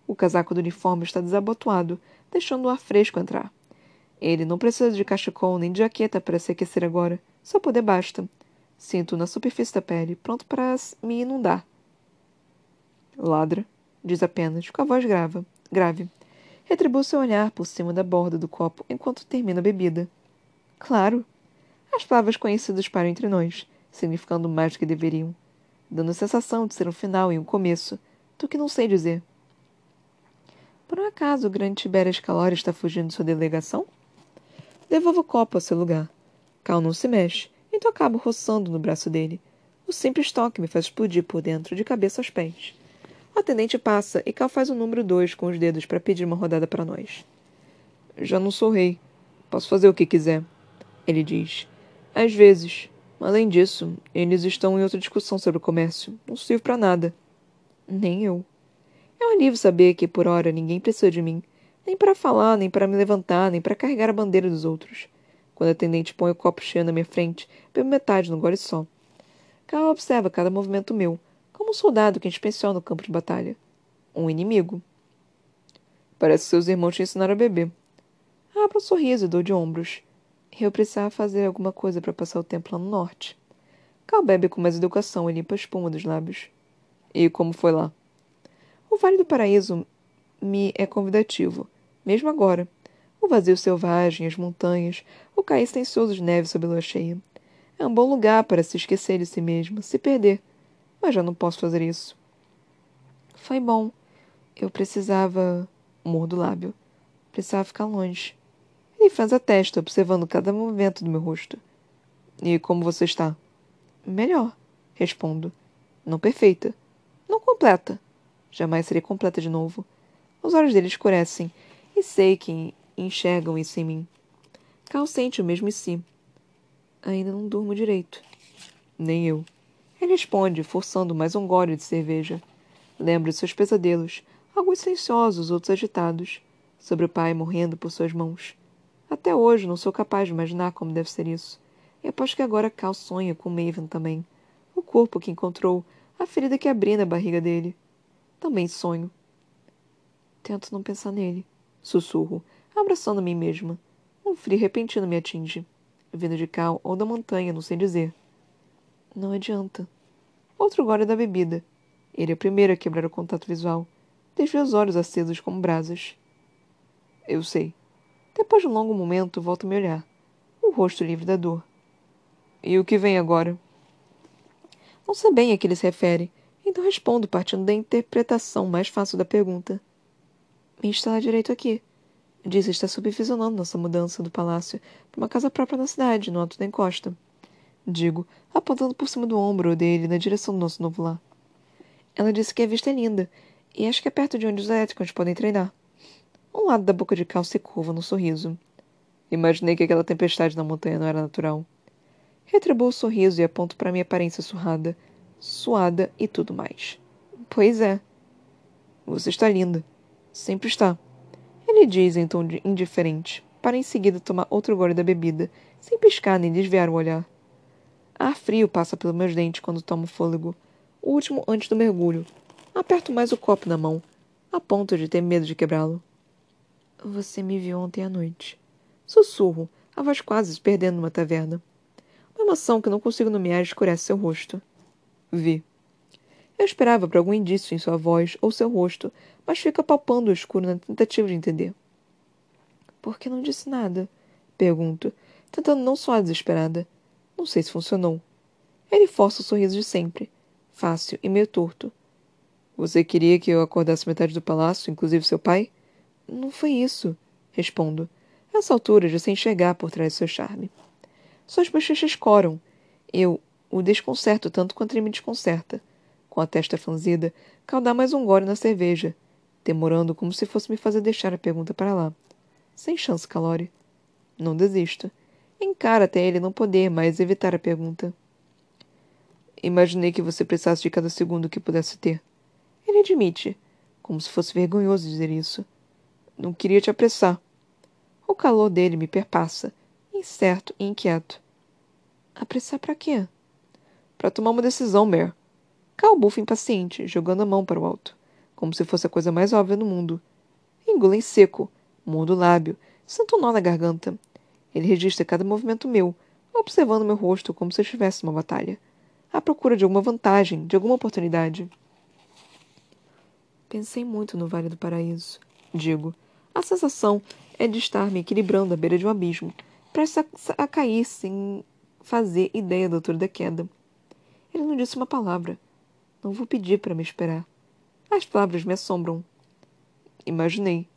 O casaco do uniforme está desabotoado, deixando o ar fresco entrar. Ele não precisa de cachecol nem de jaqueta para se aquecer agora. Só poder basta. Sinto na superfície da pele, pronto para me inundar. Ladra, diz apenas, com a voz grave. grave. Retribui seu olhar por cima da borda do copo enquanto termina a bebida. Claro. As palavras conhecidas param entre nós, significando mais do que deveriam, dando a sensação de ser um final e um começo, do que não sei dizer. Por um acaso o grande Tiberias Calori está fugindo de sua delegação? Devolvo o copo ao seu lugar. Cal não se mexe, então acabo roçando no braço dele. O simples toque me faz explodir por dentro, de cabeça aos pés. O atendente passa e Cal faz o número dois com os dedos para pedir uma rodada para nós. Já não sou rei. Posso fazer o que quiser. Ele diz. Às vezes. Além disso, eles estão em outra discussão sobre o comércio. Não sirvo para nada. Nem eu. É um alívio saber que, por hora, ninguém precisa de mim. Nem para falar, nem para me levantar, nem para carregar a bandeira dos outros. Quando a atendente põe o copo cheio na minha frente, bebo metade num gole só. Cal observa cada movimento meu, um soldado que inspeciona no campo de batalha. Um inimigo. Parece que seus irmãos te ensinaram a beber. Abro um sorriso e dou de ombros. Eu precisava fazer alguma coisa para passar o tempo lá no norte. Cal bebe com mais educação e limpa a espuma dos lábios. E como foi lá? O Vale do Paraíso me é convidativo, mesmo agora. O vazio selvagem, as montanhas, o cair silencioso de neve sob a lua cheia. É um bom lugar para se esquecer de si mesmo, se perder. Mas já não posso fazer isso. Foi bom. Eu precisava. Morro do lábio. Precisava ficar longe. Ele franz a testa, observando cada movimento do meu rosto. E como você está? Melhor, respondo. Não perfeita. Não completa. Jamais serei completa de novo. Os olhos dele escurecem, e sei que enxergam isso em mim. Cal sente o mesmo em si. Ainda não durmo direito. Nem eu. Ele responde, forçando mais um gole de cerveja. Lembro de seus pesadelos, alguns silenciosos, outros agitados, sobre o pai morrendo por suas mãos. Até hoje não sou capaz de imaginar como deve ser isso. E aposto que agora Cal sonha com Maven também. O corpo que encontrou, a ferida que abri na barriga dele. Também sonho. Tento não pensar nele. Sussurro, abraçando a mim mesma. Um frio repentino me atinge. Vindo de Cal ou da montanha, não sei dizer. Não adianta. Outro gole da bebida. Ele é o primeiro a quebrar o contato visual. Desvia os olhos acesos como brasas. Eu sei. Depois de um longo momento, volto a me olhar. O rosto livre da dor. E o que vem agora? Não sei bem a que ele se refere, então respondo partindo da interpretação mais fácil da pergunta. Me instalar direito aqui. Diz estar supervisionando nossa mudança do palácio para uma casa própria na cidade, no alto da encosta. Digo, apontando por cima do ombro dele na direção do nosso novo lar. Ela disse que a vista é linda, e acho que é perto de onde os elétricos podem treinar. Um lado da boca de Cal se curva no sorriso. Imaginei que aquela tempestade na montanha não era natural. Retribuo o sorriso e aponto para minha aparência surrada, suada e tudo mais. Pois é. Você está linda. Sempre está. Ele diz em tom indiferente, para em seguida tomar outro gole da bebida, sem piscar nem desviar o olhar. Ar frio passa pelos meus dentes quando tomo fôlego, o último antes do mergulho. Aperto mais o copo na mão, a ponto de ter medo de quebrá-lo. Você me viu ontem à noite. Sussurro, a voz quase se perdendo numa taverna. Uma emoção que não consigo nomear escurece seu rosto. Vi. Eu esperava por algum indício em sua voz ou seu rosto, mas fica palpando o escuro na tentativa de entender. Por que não disse nada? Pergunto, tentando não soar desesperada. Não sei se funcionou. Ele força o sorriso de sempre, fácil e meio torto. Você queria que eu acordasse metade do palácio, inclusive seu pai? Não foi isso, respondo. A essa altura já sem enxergar por trás do seu charme. Suas bochechas coram. Eu o desconcerto tanto quanto ele me desconcerta. Com a testa franzida, Cal mais um gole na cerveja, demorando como se fosse me fazer deixar a pergunta para lá. Sem chance, Calore. Não desisto. Encara até ele não poder mais evitar a pergunta. Imaginei que você precisasse de cada segundo que pudesse ter. Ele admite, como se fosse vergonhoso dizer isso. Não queria te apressar. O calor dele me perpassa, incerto e inquieto. Apressar para quê? Para tomar uma decisão, Mer. Cal bufa impaciente, jogando a mão para o alto, como se fosse a coisa mais óbvia no mundo. Engula em seco, mundo lábio, sinto um nó na garganta. Ele registra cada movimento meu, observando meu rosto como se eu estivesse numa batalha, à procura de alguma vantagem, de alguma oportunidade. Pensei muito no Vale do Paraíso, digo, a sensação é de estar me equilibrando à beira de um abismo, prestes a, cair sem fazer ideia da altura da queda. Ele não disse uma palavra. Não vou pedir para me esperar. As palavras me assombram. Imaginei.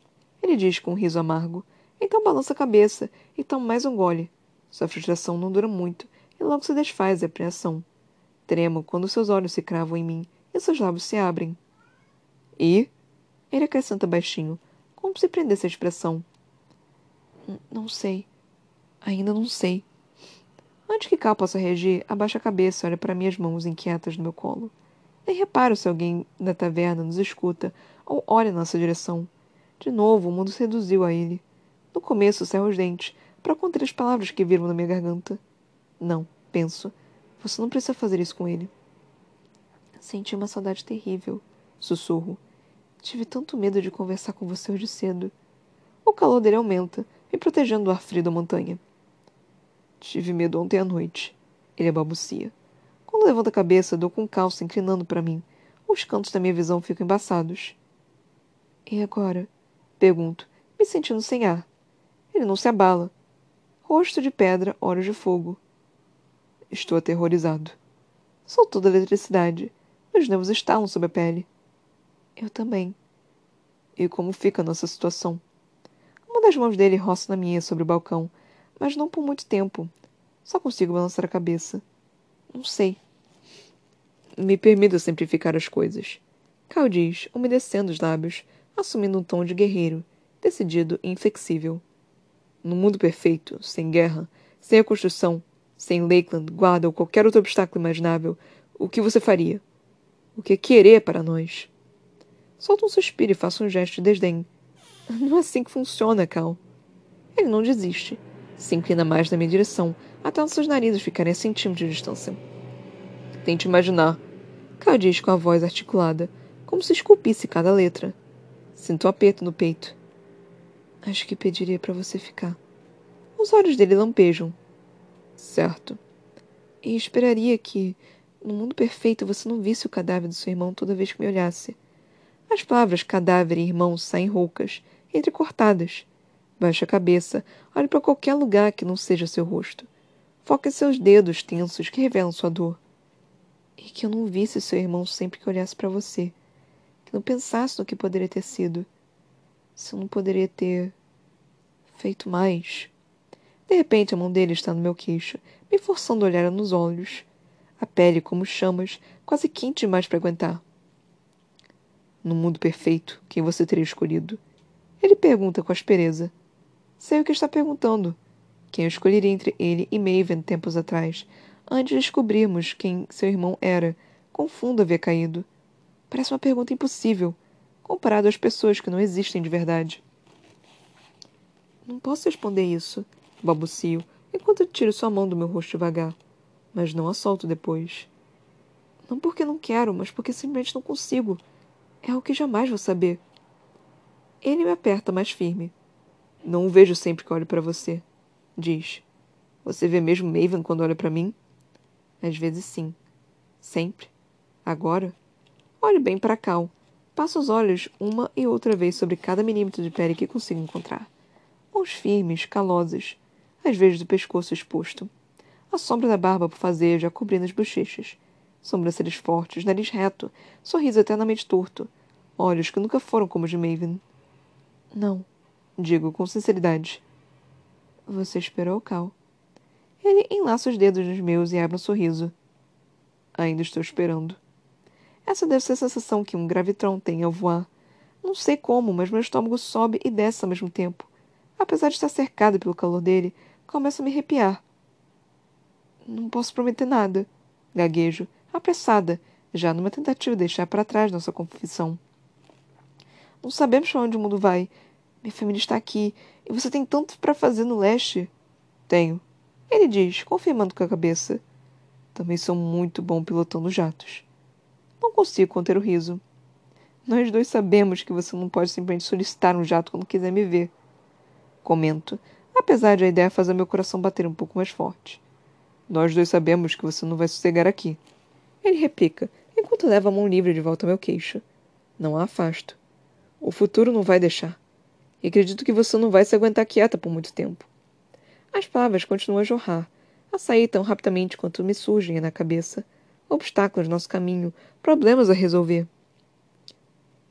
Ele diz com um riso amargo. Então balança a cabeça e toma mais um gole. Sua frustração não dura muito e logo se desfaz a apreensão. Tremo quando seus olhos se cravam em mim e seus lábios se abrem. E? Ele acrescenta baixinho, como se prendesse a expressão. Não sei. Ainda não sei. Antes que Cal possa reagir, abaixa a cabeça e olha para minhas mãos inquietas no meu colo. Nem reparo se alguém da taverna nos escuta ou olha na nossa direção. De novo, o mundo se reduziu a ele. No começo, cerro os dentes, para conter as palavras que viram na minha garganta. Não, penso. Você não precisa fazer isso com ele. Senti uma saudade terrível. Sussurro. Tive tanto medo de conversar com você hoje cedo. O calor dele aumenta, me protegendo do ar frio da montanha. Tive medo ontem à noite. Ele balbucia. Quando levanto a cabeça, dou com calça inclinando para mim. Os cantos da minha visão ficam embaçados. E agora? Pergunto, me sentindo sem ar. Ele não se abala. Rosto de pedra, olhos de fogo. Estou aterrorizado. Sou toda eletricidade. Meus nervos estalam sob a pele. Eu também. E como fica a nossa situação? Uma das mãos dele roça na minha sobre o balcão, mas não por muito tempo. Só consigo balançar a cabeça. Não sei. Me permita simplificar as coisas. Cal diz, umedecendo os lábios, assumindo um tom de guerreiro, decidido e inflexível. No mundo perfeito, sem guerra, sem a construção, sem Lakeland, guarda ou qualquer outro obstáculo imaginável, o que você faria? O que é querer para nós? Solta um suspiro e faça um gesto de desdém. Não é assim que funciona, Cal. Ele não desiste se inclina mais na minha direção, até nossos narizes ficarem a centímetros de distância. Tente imaginar. Cal diz com a voz articulada, como se esculpisse cada letra. Sinto um aperto no peito. Acho que pediria para você ficar. Os olhos dele lampejam. Certo. E esperaria que, no mundo perfeito, você não visse o cadáver do seu irmão toda vez que me olhasse. As palavras cadáver e irmão saem roucas, entrecortadas. Baixa a cabeça, olhe para qualquer lugar que não seja seu rosto. Foque seus dedos tensos que revelam sua dor. E que eu não visse seu irmão sempre que olhasse para você. Que não pensasse no que poderia ter sido. Se eu não poderia ter. Feito mais. De repente, a mão dele está no meu queixo, me forçando a olhar nos olhos. A pele como chamas, quase quente demais para aguentar. No mundo perfeito, quem você teria escolhido? Ele pergunta com aspereza. Sei o que está perguntando. Quem eu escolheria entre ele e Maven tempos atrás, antes de descobrirmos quem seu irmão era, com fundo havia caído. Parece uma pergunta impossível, comparado às pessoas que não existem de verdade. Não posso responder isso, balbucio, enquanto tiro sua mão do meu rosto devagar, mas não a solto depois. Não porque não quero, mas porque simplesmente não consigo. É o que jamais vou saber. Ele me aperta mais firme. Não o vejo sempre que olho para você, diz. Você vê mesmo Maven quando olha para mim? Às vezes sim. Sempre? Agora? Olhe bem para Cal. Passo os olhos uma e outra vez sobre cada milímetro de pele que consigo encontrar. Mãos firmes, calosas, às vezes do pescoço exposto. A sombra da barba por fazer já cobrindo as bochechas. Sobrancelhas fortes, nariz reto, sorriso eternamente torto. Olhos que nunca foram como os de Maven. Não, Digo com sinceridade. Você esperou, Cal? Ele enlaça os dedos nos meus e abre um sorriso. Ainda estou esperando. Essa deve ser a sensação que um gravitron tem ao voar. Não sei como, mas meu estômago sobe e desce ao mesmo tempo. Apesar de estar cercado pelo calor dele, começo a me arrepiar. Não posso prometer nada. Gaguejo, apressada, já numa tentativa de deixar para trás nossa confissão. Não sabemos para onde o mundo vai, minha família está aqui e você tem tanto para fazer no leste. Tenho. Ele diz, confirmando com a cabeça. Também sou muito bom pilotando jatos. Não consigo conter o riso. Nós dois sabemos que você não pode simplesmente solicitar um jato quando quiser me ver. Comento, apesar de a ideia fazer meu coração bater um pouco mais forte. Nós dois sabemos que você não vai sossegar aqui. Ele replica, enquanto leva a mão livre de volta ao meu queixo. Não a afasto. O futuro não vai deixar e acredito que você não vai se aguentar quieta por muito tempo. As palavras continuam a jorrar, a sair tão rapidamente quanto me surgem na cabeça. Obstáculos no nosso caminho, problemas a resolver.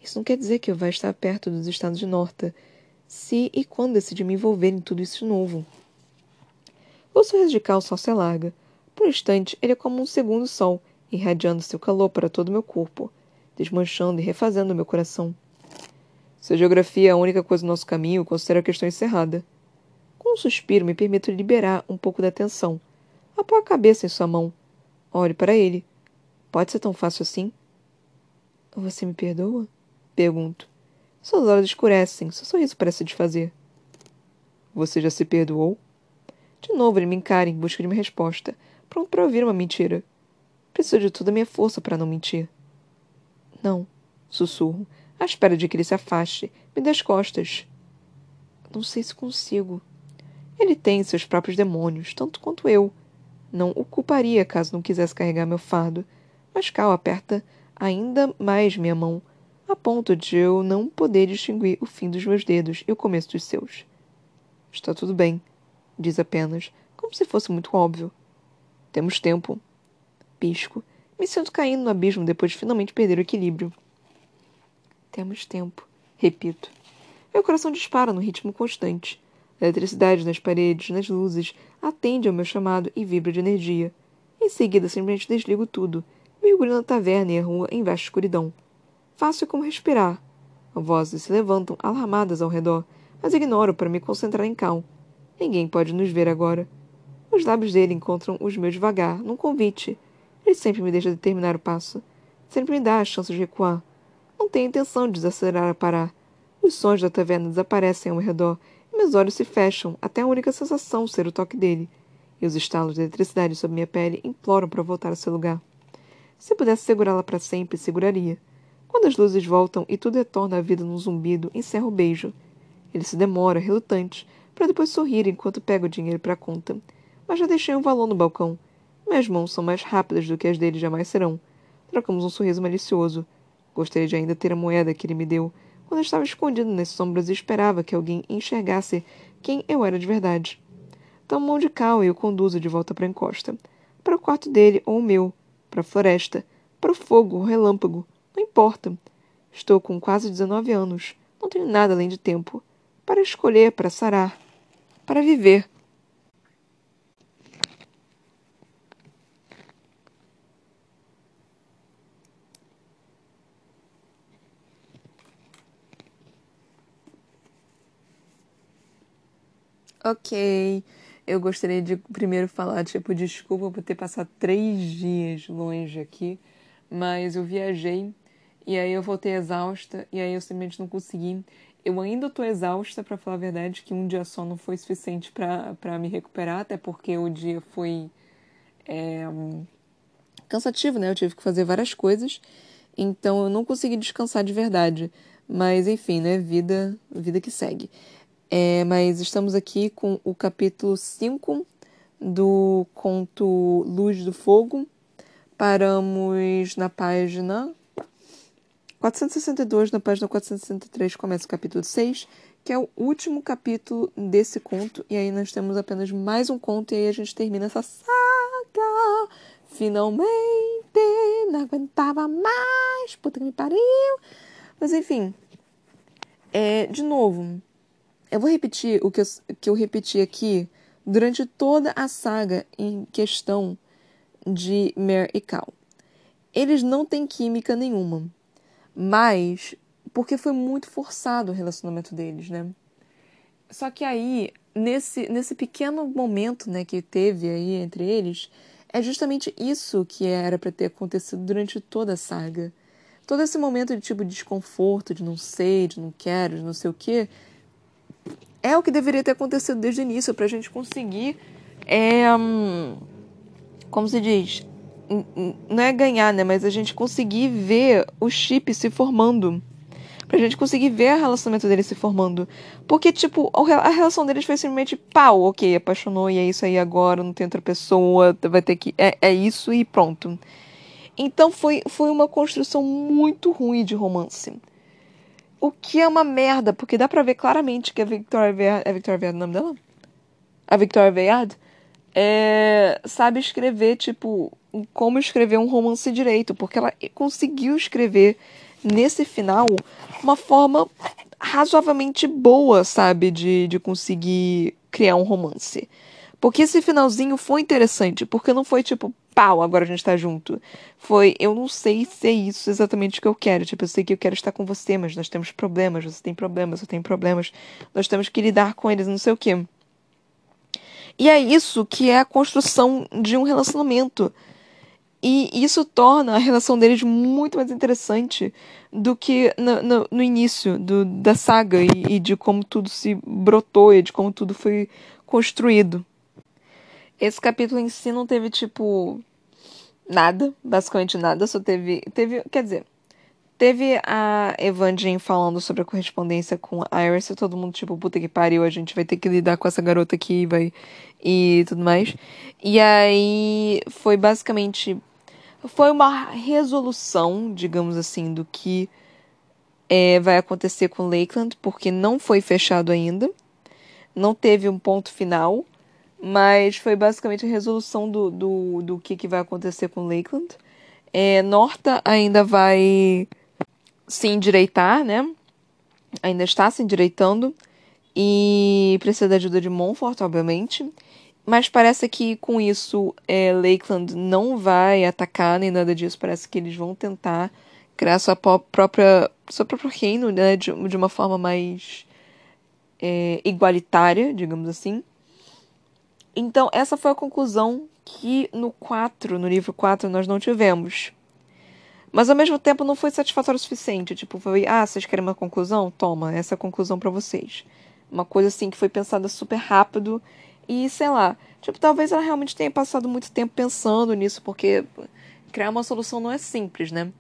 Isso não quer dizer que eu vá estar perto dos estados de Norta, se e quando decidir me envolver em tudo isso novo. O sorriso de Cal só se alarga. Por um instante, ele é como um segundo sol, irradiando seu calor para todo o meu corpo. desmanchando e refazendo meu coração. Se a geografia é a única coisa no nosso caminho, considero a questão encerrada. Com um suspiro, me permito liberar um pouco da tensão. Apoio a cabeça em sua mão. Olhe para ele. Pode ser tão fácil assim? Você me perdoa? Pergunto. Suas olhos escurecem, seu sorriso parece desfazer. Você já se perdoou? De novo ele me encara em busca de uma resposta, pronto para ouvir uma mentira. Preciso de toda a minha força para não mentir. Não, sussurro, à espera de que ele se afaste, me dê as costas. Não sei se consigo. Ele tem seus próprios demônios, tanto quanto eu. Não o culparia caso não quisesse carregar meu fardo, mas Cal aperta ainda mais minha mão, a ponto de eu não poder distinguir o fim dos meus dedos e o começo dos seus. Está tudo bem, diz apenas, como se fosse muito óbvio. Temos tempo. Pisco. Me sinto caindo no abismo depois de finalmente perder o equilíbrio. Temos tempo, repito. Meu coração dispara no ritmo constante. A eletricidade nas paredes, nas luzes, atende ao meu chamado e vibra de energia. Em seguida, simplesmente desligo tudo, mergulho na taverna e a rua em vasta escuridão. Fácil como respirar. Vozes se levantam alarmadas ao redor, mas ignoro para me concentrar em Cal. Ninguém pode nos ver agora. Os lábios dele encontram os meus devagar, num convite. Ele sempre me deixa determinar o passo. Sempre me dá a chance de recuar. Não tenho intenção de desacelerar a parar. Os sons da taverna desaparecem ao redor e meus olhos se fecham até a única sensação ser o toque dele. E os estalos de eletricidade sob minha pele imploram para voltar ao seu lugar. Se pudesse segurá-la para sempre, seguraria. Quando as luzes voltam e tudo retorna à vida num zumbido, encerro o beijo. Ele se demora, relutante, para depois sorrir enquanto pega o dinheiro para a conta. Mas já deixei um valor no balcão. Minhas mãos são mais rápidas do que as dele jamais serão. Trocamos um sorriso malicioso. Gostaria de ainda ter a moeda que ele me deu, quando estava escondido nas sombras e esperava que alguém enxergasse quem eu era de verdade. Tomo mão de Cal e o conduzo de volta para a encosta. Para o quarto dele ou o meu. Para a floresta. Para o fogo, o relâmpago. Não importa. Estou com quase 19 anos. Não tenho nada além de tempo. Para escolher, para sarar. Para viver. Ok. Eu gostaria de primeiro falar, tipo, desculpa por ter passado três dias longe aqui, mas eu viajei e aí eu voltei exausta e aí eu simplesmente não consegui. Eu ainda tô exausta, para falar a verdade, que um dia só não foi suficiente para me recuperar, até porque o dia foi é, cansativo, né? Eu tive que fazer várias coisas, então eu não consegui descansar de verdade. Mas enfim, né? Vida, vida que segue. É, mas estamos aqui com o capítulo 5 do conto Luz do Fogo. Paramos na página 462, na página 463 começa o capítulo 6, que é o último capítulo desse conto. E aí nós temos apenas mais um conto e aí a gente termina essa saga. Finalmente! Não aguentava mais! Puta que me pariu! Mas enfim, é, de novo, eu vou repetir o que eu, que eu repeti aqui durante toda a saga em questão de Mer e Cal. Eles não têm química nenhuma, mas porque foi muito forçado o relacionamento deles, né? Só que aí, nesse, nesse pequeno momento né, que teve aí entre eles, é justamente isso que era para ter acontecido durante toda a saga. Todo esse momento de tipo de desconforto, de não sei, de não quero, de não sei o quê, é o que deveria ter acontecido desde o início para a gente conseguir, é, hum, como se diz, não é ganhar, né? Mas a gente conseguir ver o chip se formando. Pra gente conseguir ver o relacionamento deles se formando. Porque, tipo, a relação deles foi simplesmente pau, ok, apaixonou e é isso aí agora, não tem outra pessoa, vai ter que. É, é isso e pronto. Então foi, foi uma construção muito ruim de romance. O que é uma merda, porque dá pra ver claramente que a Victoria Veyard. É Victoria Veyard o nome dela? A Victoria Veyard é, sabe escrever, tipo, como escrever um romance direito, porque ela conseguiu escrever nesse final uma forma razoavelmente boa, sabe, de, de conseguir criar um romance. Porque esse finalzinho foi interessante, porque não foi tipo, pau, agora a gente tá junto. Foi, eu não sei se é isso exatamente o que eu quero. Tipo, eu sei que eu quero estar com você, mas nós temos problemas, você tem problemas, eu tenho problemas, nós temos que lidar com eles, não sei o quê. E é isso que é a construção de um relacionamento. E isso torna a relação deles muito mais interessante do que no, no, no início do, da saga e, e, de como tudo se brotou e de como tudo foi construído. Esse capítulo em si não teve, tipo, nada, basicamente nada, só teve. Teve. Quer dizer, teve a Evangeline falando sobre a correspondência com a Iris e todo mundo, tipo, puta que pariu, a gente vai ter que lidar com essa garota aqui vai, e tudo mais. E aí foi basicamente. Foi uma resolução, digamos assim, do que é, vai acontecer com Lakeland, porque não foi fechado ainda. Não teve um ponto final. Mas foi basicamente a resolução do, do, do que, que vai acontecer com Lakeland. É, Norta ainda vai se endireitar, né? Ainda está se endireitando. E precisa da ajuda de Montfort, obviamente. Mas parece que com isso é, Lakeland não vai atacar nem nada disso. Parece que eles vão tentar criar sua própria, seu próprio reino né, de, de uma forma mais é, igualitária, digamos assim. Então, essa foi a conclusão que no 4, no livro 4, nós não tivemos. Mas ao mesmo tempo não foi satisfatório o suficiente. Tipo, foi, ah, vocês querem uma conclusão? Toma, essa é a conclusão para vocês. Uma coisa assim que foi pensada super rápido e, sei lá, tipo, talvez ela realmente tenha passado muito tempo pensando nisso, porque criar uma solução não é simples, né?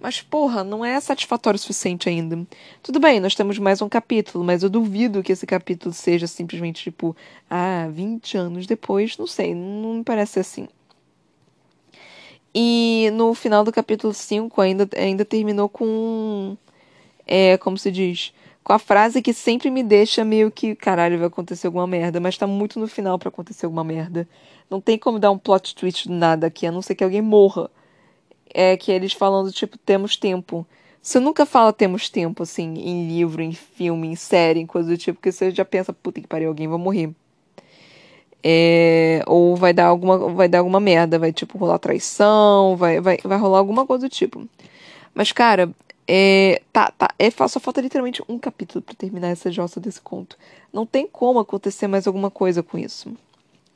Mas, porra, não é satisfatório o suficiente ainda. Tudo bem, nós temos mais um capítulo, mas eu duvido que esse capítulo seja simplesmente tipo, ah, 20 anos depois, não sei, não me parece assim. E no final do capítulo 5 ainda, ainda terminou com. É, como se diz? Com a frase que sempre me deixa meio que, caralho, vai acontecer alguma merda, mas tá muito no final para acontecer alguma merda. Não tem como dar um plot twist do nada aqui, a não ser que alguém morra é que eles falando, tipo, temos tempo. Você nunca fala temos tempo, assim, em livro, em filme, em série, em coisa do tipo, porque você já pensa, puta que pariu, alguém vai morrer. É, ou vai dar alguma vai dar alguma merda, vai tipo rolar traição, vai, vai, vai rolar alguma coisa do tipo. Mas cara, é, tá, tá, é, só falta literalmente um capítulo para terminar essa jossa desse conto. Não tem como acontecer mais alguma coisa com isso.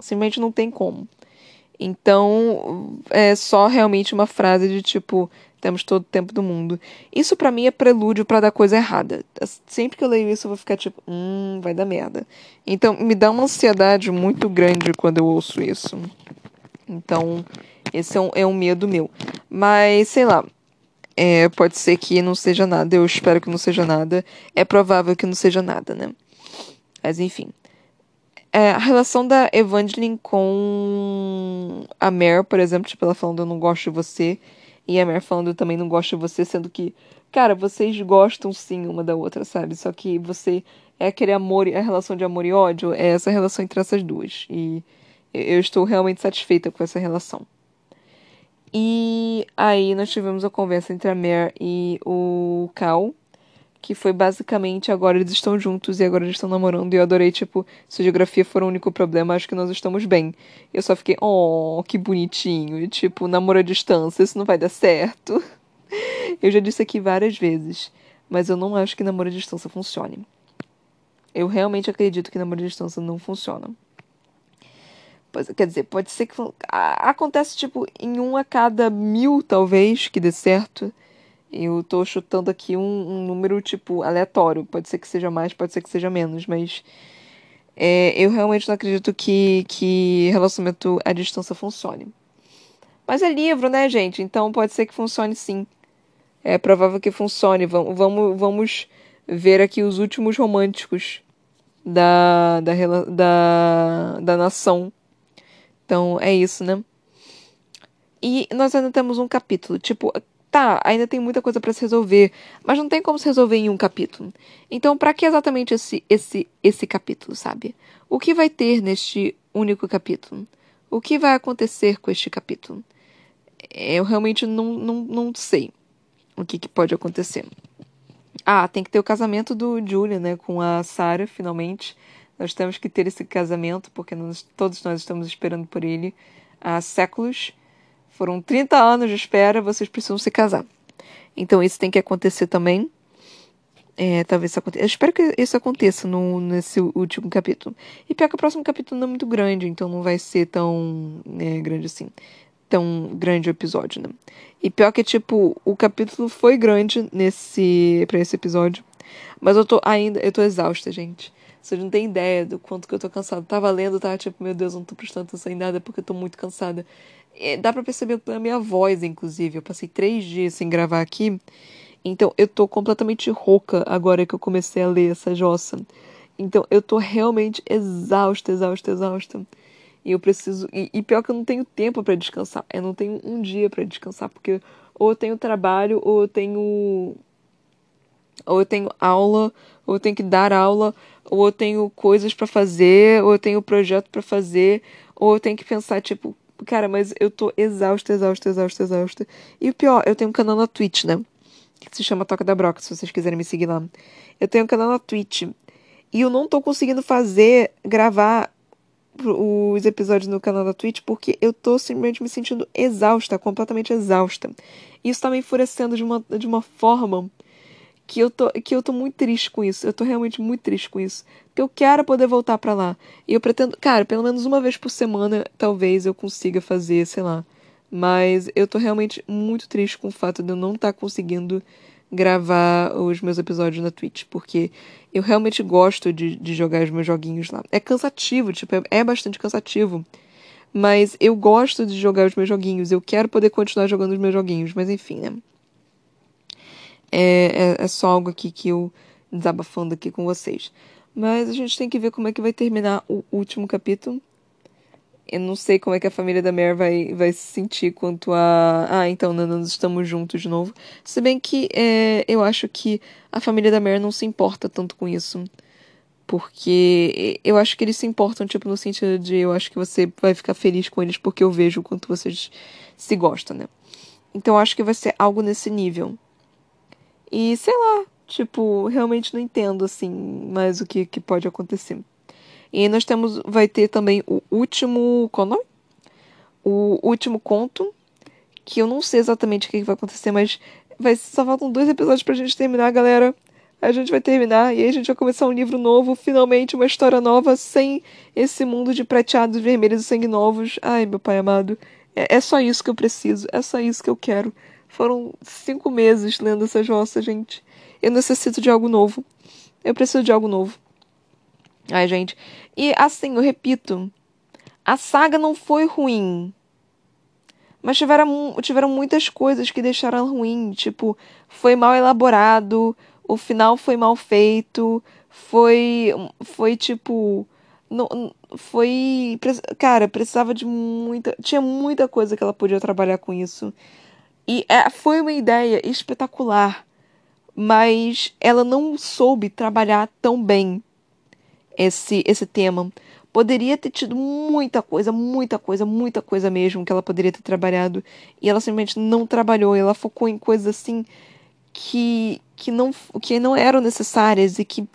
Simplesmente não tem como. Então, é só realmente uma frase de tipo, temos todo o tempo do mundo. Isso para mim é prelúdio para dar coisa errada. Sempre que eu leio isso, eu vou ficar tipo, hum, vai dar merda. Então, me dá uma ansiedade muito grande quando eu ouço isso. Então, esse é um, é um medo meu. Mas, sei lá. É, pode ser que não seja nada, eu espero que não seja nada. É provável que não seja nada, né? Mas enfim. É, a relação da Evangeline com a Mare, por exemplo, tipo, ela falando eu não gosto de você, e a Mare falando eu também não gosto de você, sendo que, cara, vocês gostam sim uma da outra, sabe? Só que você é aquele amor, a relação de amor e ódio, é essa relação entre essas duas. E eu estou realmente satisfeita com essa relação. E aí nós tivemos a conversa entre a Mare e o Cal que foi basicamente agora eles estão juntos e agora eles estão namorando. E eu adorei, tipo, se geografia for o único problema, acho que nós estamos bem. Eu só fiquei, oh, que bonitinho. E, tipo, namoro à distância, isso não vai dar certo. *laughs* Eu já disse aqui várias vezes, mas eu não acho que namoro à distância funcione. Eu realmente acredito que namoro à distância não funciona. Quer dizer, pode ser que. Acontece, tipo, em um a cada mil, talvez, que dê certo. Eu tô chutando aqui um, um, número, tipo, aleatório. Pode ser que seja mais, pode ser que seja menos, mas. É, eu realmente não acredito que, que relacionamento à distância funcione. Mas é livro, né, gente? Então pode ser que funcione sim. É provável que funcione. Vamos, vamos, vamos ver aqui os últimos românticos da, da, da, da nação. Então é isso, né? E nós ainda temos um capítulo. Tipo, tá, ainda tem muita coisa para se resolver, mas não tem como se resolver em um capítulo. Então, para que exatamente esse esse esse capítulo, sabe? O que vai ter neste único capítulo? O que vai acontecer com este capítulo? Eu realmente não, não, não sei o que, que pode acontecer. Ah, tem que ter o casamento do Julian, né, com a Sarah, finalmente. Nós temos que ter esse casamento, porque nós, todos nós estamos esperando por ele há séculos. Foram 30 anos de espera, vocês precisam se casar. Então isso tem que acontecer também. É, talvez isso aconteça. Eu espero que isso aconteça no, nesse último capítulo. E pior que o próximo capítulo não é muito grande, então não vai ser tão né, grande assim. Tão grande o episódio, né? E pior que, tipo, o capítulo foi grande nesse. pra esse episódio. Mas eu tô ainda. Eu tô exausta, gente. Vocês não têm ideia do quanto que eu tô cansada. Tava lendo, tava tipo, meu Deus, não tô prestando atenção em nada porque eu tô muito cansada. E dá pra perceber pela minha voz, inclusive. Eu passei três dias sem gravar aqui. Então eu tô completamente rouca agora que eu comecei a ler essa jossa. Então eu tô realmente exausta, exausta, exausta. E eu preciso. E, e pior que eu não tenho tempo para descansar. Eu não tenho um dia para descansar, porque ou eu tenho trabalho, ou eu tenho. Ou eu tenho aula, ou eu tenho que dar aula, ou eu tenho coisas para fazer, ou eu tenho projeto para fazer, ou eu tenho que pensar, tipo, cara, mas eu tô exausta, exausta, exausta, exausta. E o pior, eu tenho um canal na Twitch, né? Que se chama Toca da Broca, se vocês quiserem me seguir lá. Eu tenho um canal na Twitch. E eu não tô conseguindo fazer, gravar os episódios no canal da Twitch porque eu tô simplesmente me sentindo exausta, completamente exausta. E isso tá me enfurecendo de uma, de uma forma que eu, tô, que eu tô muito triste com isso. Eu tô realmente muito triste com isso. Porque eu quero poder voltar para lá. E eu pretendo, cara, pelo menos uma vez por semana, talvez eu consiga fazer, sei lá. Mas eu tô realmente muito triste com o fato de eu não estar tá conseguindo gravar os meus episódios na Twitch, porque eu realmente gosto de, de jogar os meus joguinhos lá. É cansativo, tipo, é, é bastante cansativo. Mas eu gosto de jogar os meus joguinhos, eu quero poder continuar jogando os meus joguinhos, mas enfim, né? É, é, é só algo aqui que eu desabafando aqui com vocês. Mas a gente tem que ver como é que vai terminar o último capítulo. Eu não sei como é que a família da Mare vai, vai se sentir quanto a. Ah, então nós estamos juntos de novo. Se bem que é, eu acho que a família da Mare não se importa tanto com isso. Porque eu acho que eles se importam, tipo, no sentido de eu acho que você vai ficar feliz com eles porque eu vejo o quanto vocês se gostam, né? Então eu acho que vai ser algo nesse nível. E sei lá, tipo, realmente não entendo, assim, mais o que, que pode acontecer. E nós temos, vai ter também o último, qual o nome? O último conto, que eu não sei exatamente o que vai acontecer, mas vai, só faltam dois episódios pra gente terminar, galera. A gente vai terminar e aí a gente vai começar um livro novo, finalmente uma história nova, sem esse mundo de prateados, vermelhos e sangue novos. Ai, meu pai amado, é, é só isso que eu preciso, é só isso que eu quero. Foram cinco meses lendo essa jossa, gente. Eu necessito de algo novo. Eu preciso de algo novo. Ai, gente. E assim, eu repito, a saga não foi ruim. Mas tiveram, tiveram muitas coisas que deixaram ruim. Tipo, foi mal elaborado, o final foi mal feito, foi. Foi tipo. Não, foi. Cara, precisava de muita. Tinha muita coisa que ela podia trabalhar com isso. E é, foi uma ideia espetacular. Mas ela não soube trabalhar tão bem esse, esse tema. Poderia ter tido muita coisa, muita coisa, muita coisa mesmo que ela poderia ter trabalhado. E ela simplesmente não trabalhou. Ela focou em coisas assim que, que, não, que não eram necessárias e que,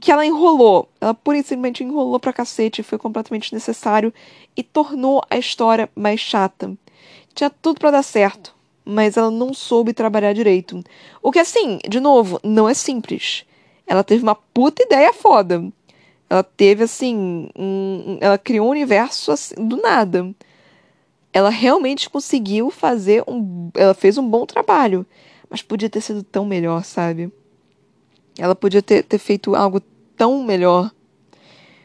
que ela enrolou. Ela pura e simplesmente enrolou pra cacete. Foi completamente necessário e tornou a história mais chata. Tinha tudo para dar certo, mas ela não soube trabalhar direito. O que, assim, de novo, não é simples. Ela teve uma puta ideia foda. Ela teve, assim. Um, ela criou um universo assim, do nada. Ela realmente conseguiu fazer um. Ela fez um bom trabalho. Mas podia ter sido tão melhor, sabe? Ela podia ter, ter feito algo tão melhor.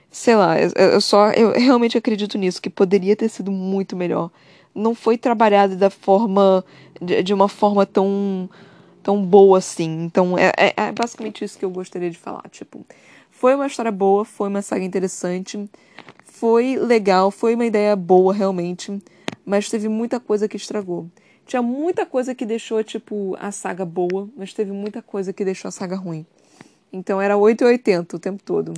Sei lá, eu, só. Eu realmente acredito nisso, que poderia ter sido muito melhor. Não foi trabalhado da forma. de, de uma forma tão tão boa assim. Então é, é, é, basicamente isso que eu gostaria de falar. Tipo, foi uma história boa, foi uma saga interessante, foi legal, foi uma ideia boa realmente, mas teve muita coisa que estragou. Tinha muita coisa que deixou, tipo, a saga boa, mas teve muita coisa que deixou a saga ruim. Então era 8 e 80 o tempo todo.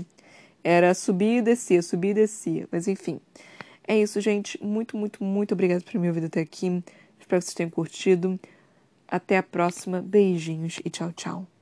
Era subir e descer, subir e descer. Mas enfim. É isso, gente. Muito, muito, muito obrigada por me ouvir até aqui. Espero que vocês tenham curtido. Até a próxima. Beijinhos e tchau, tchau.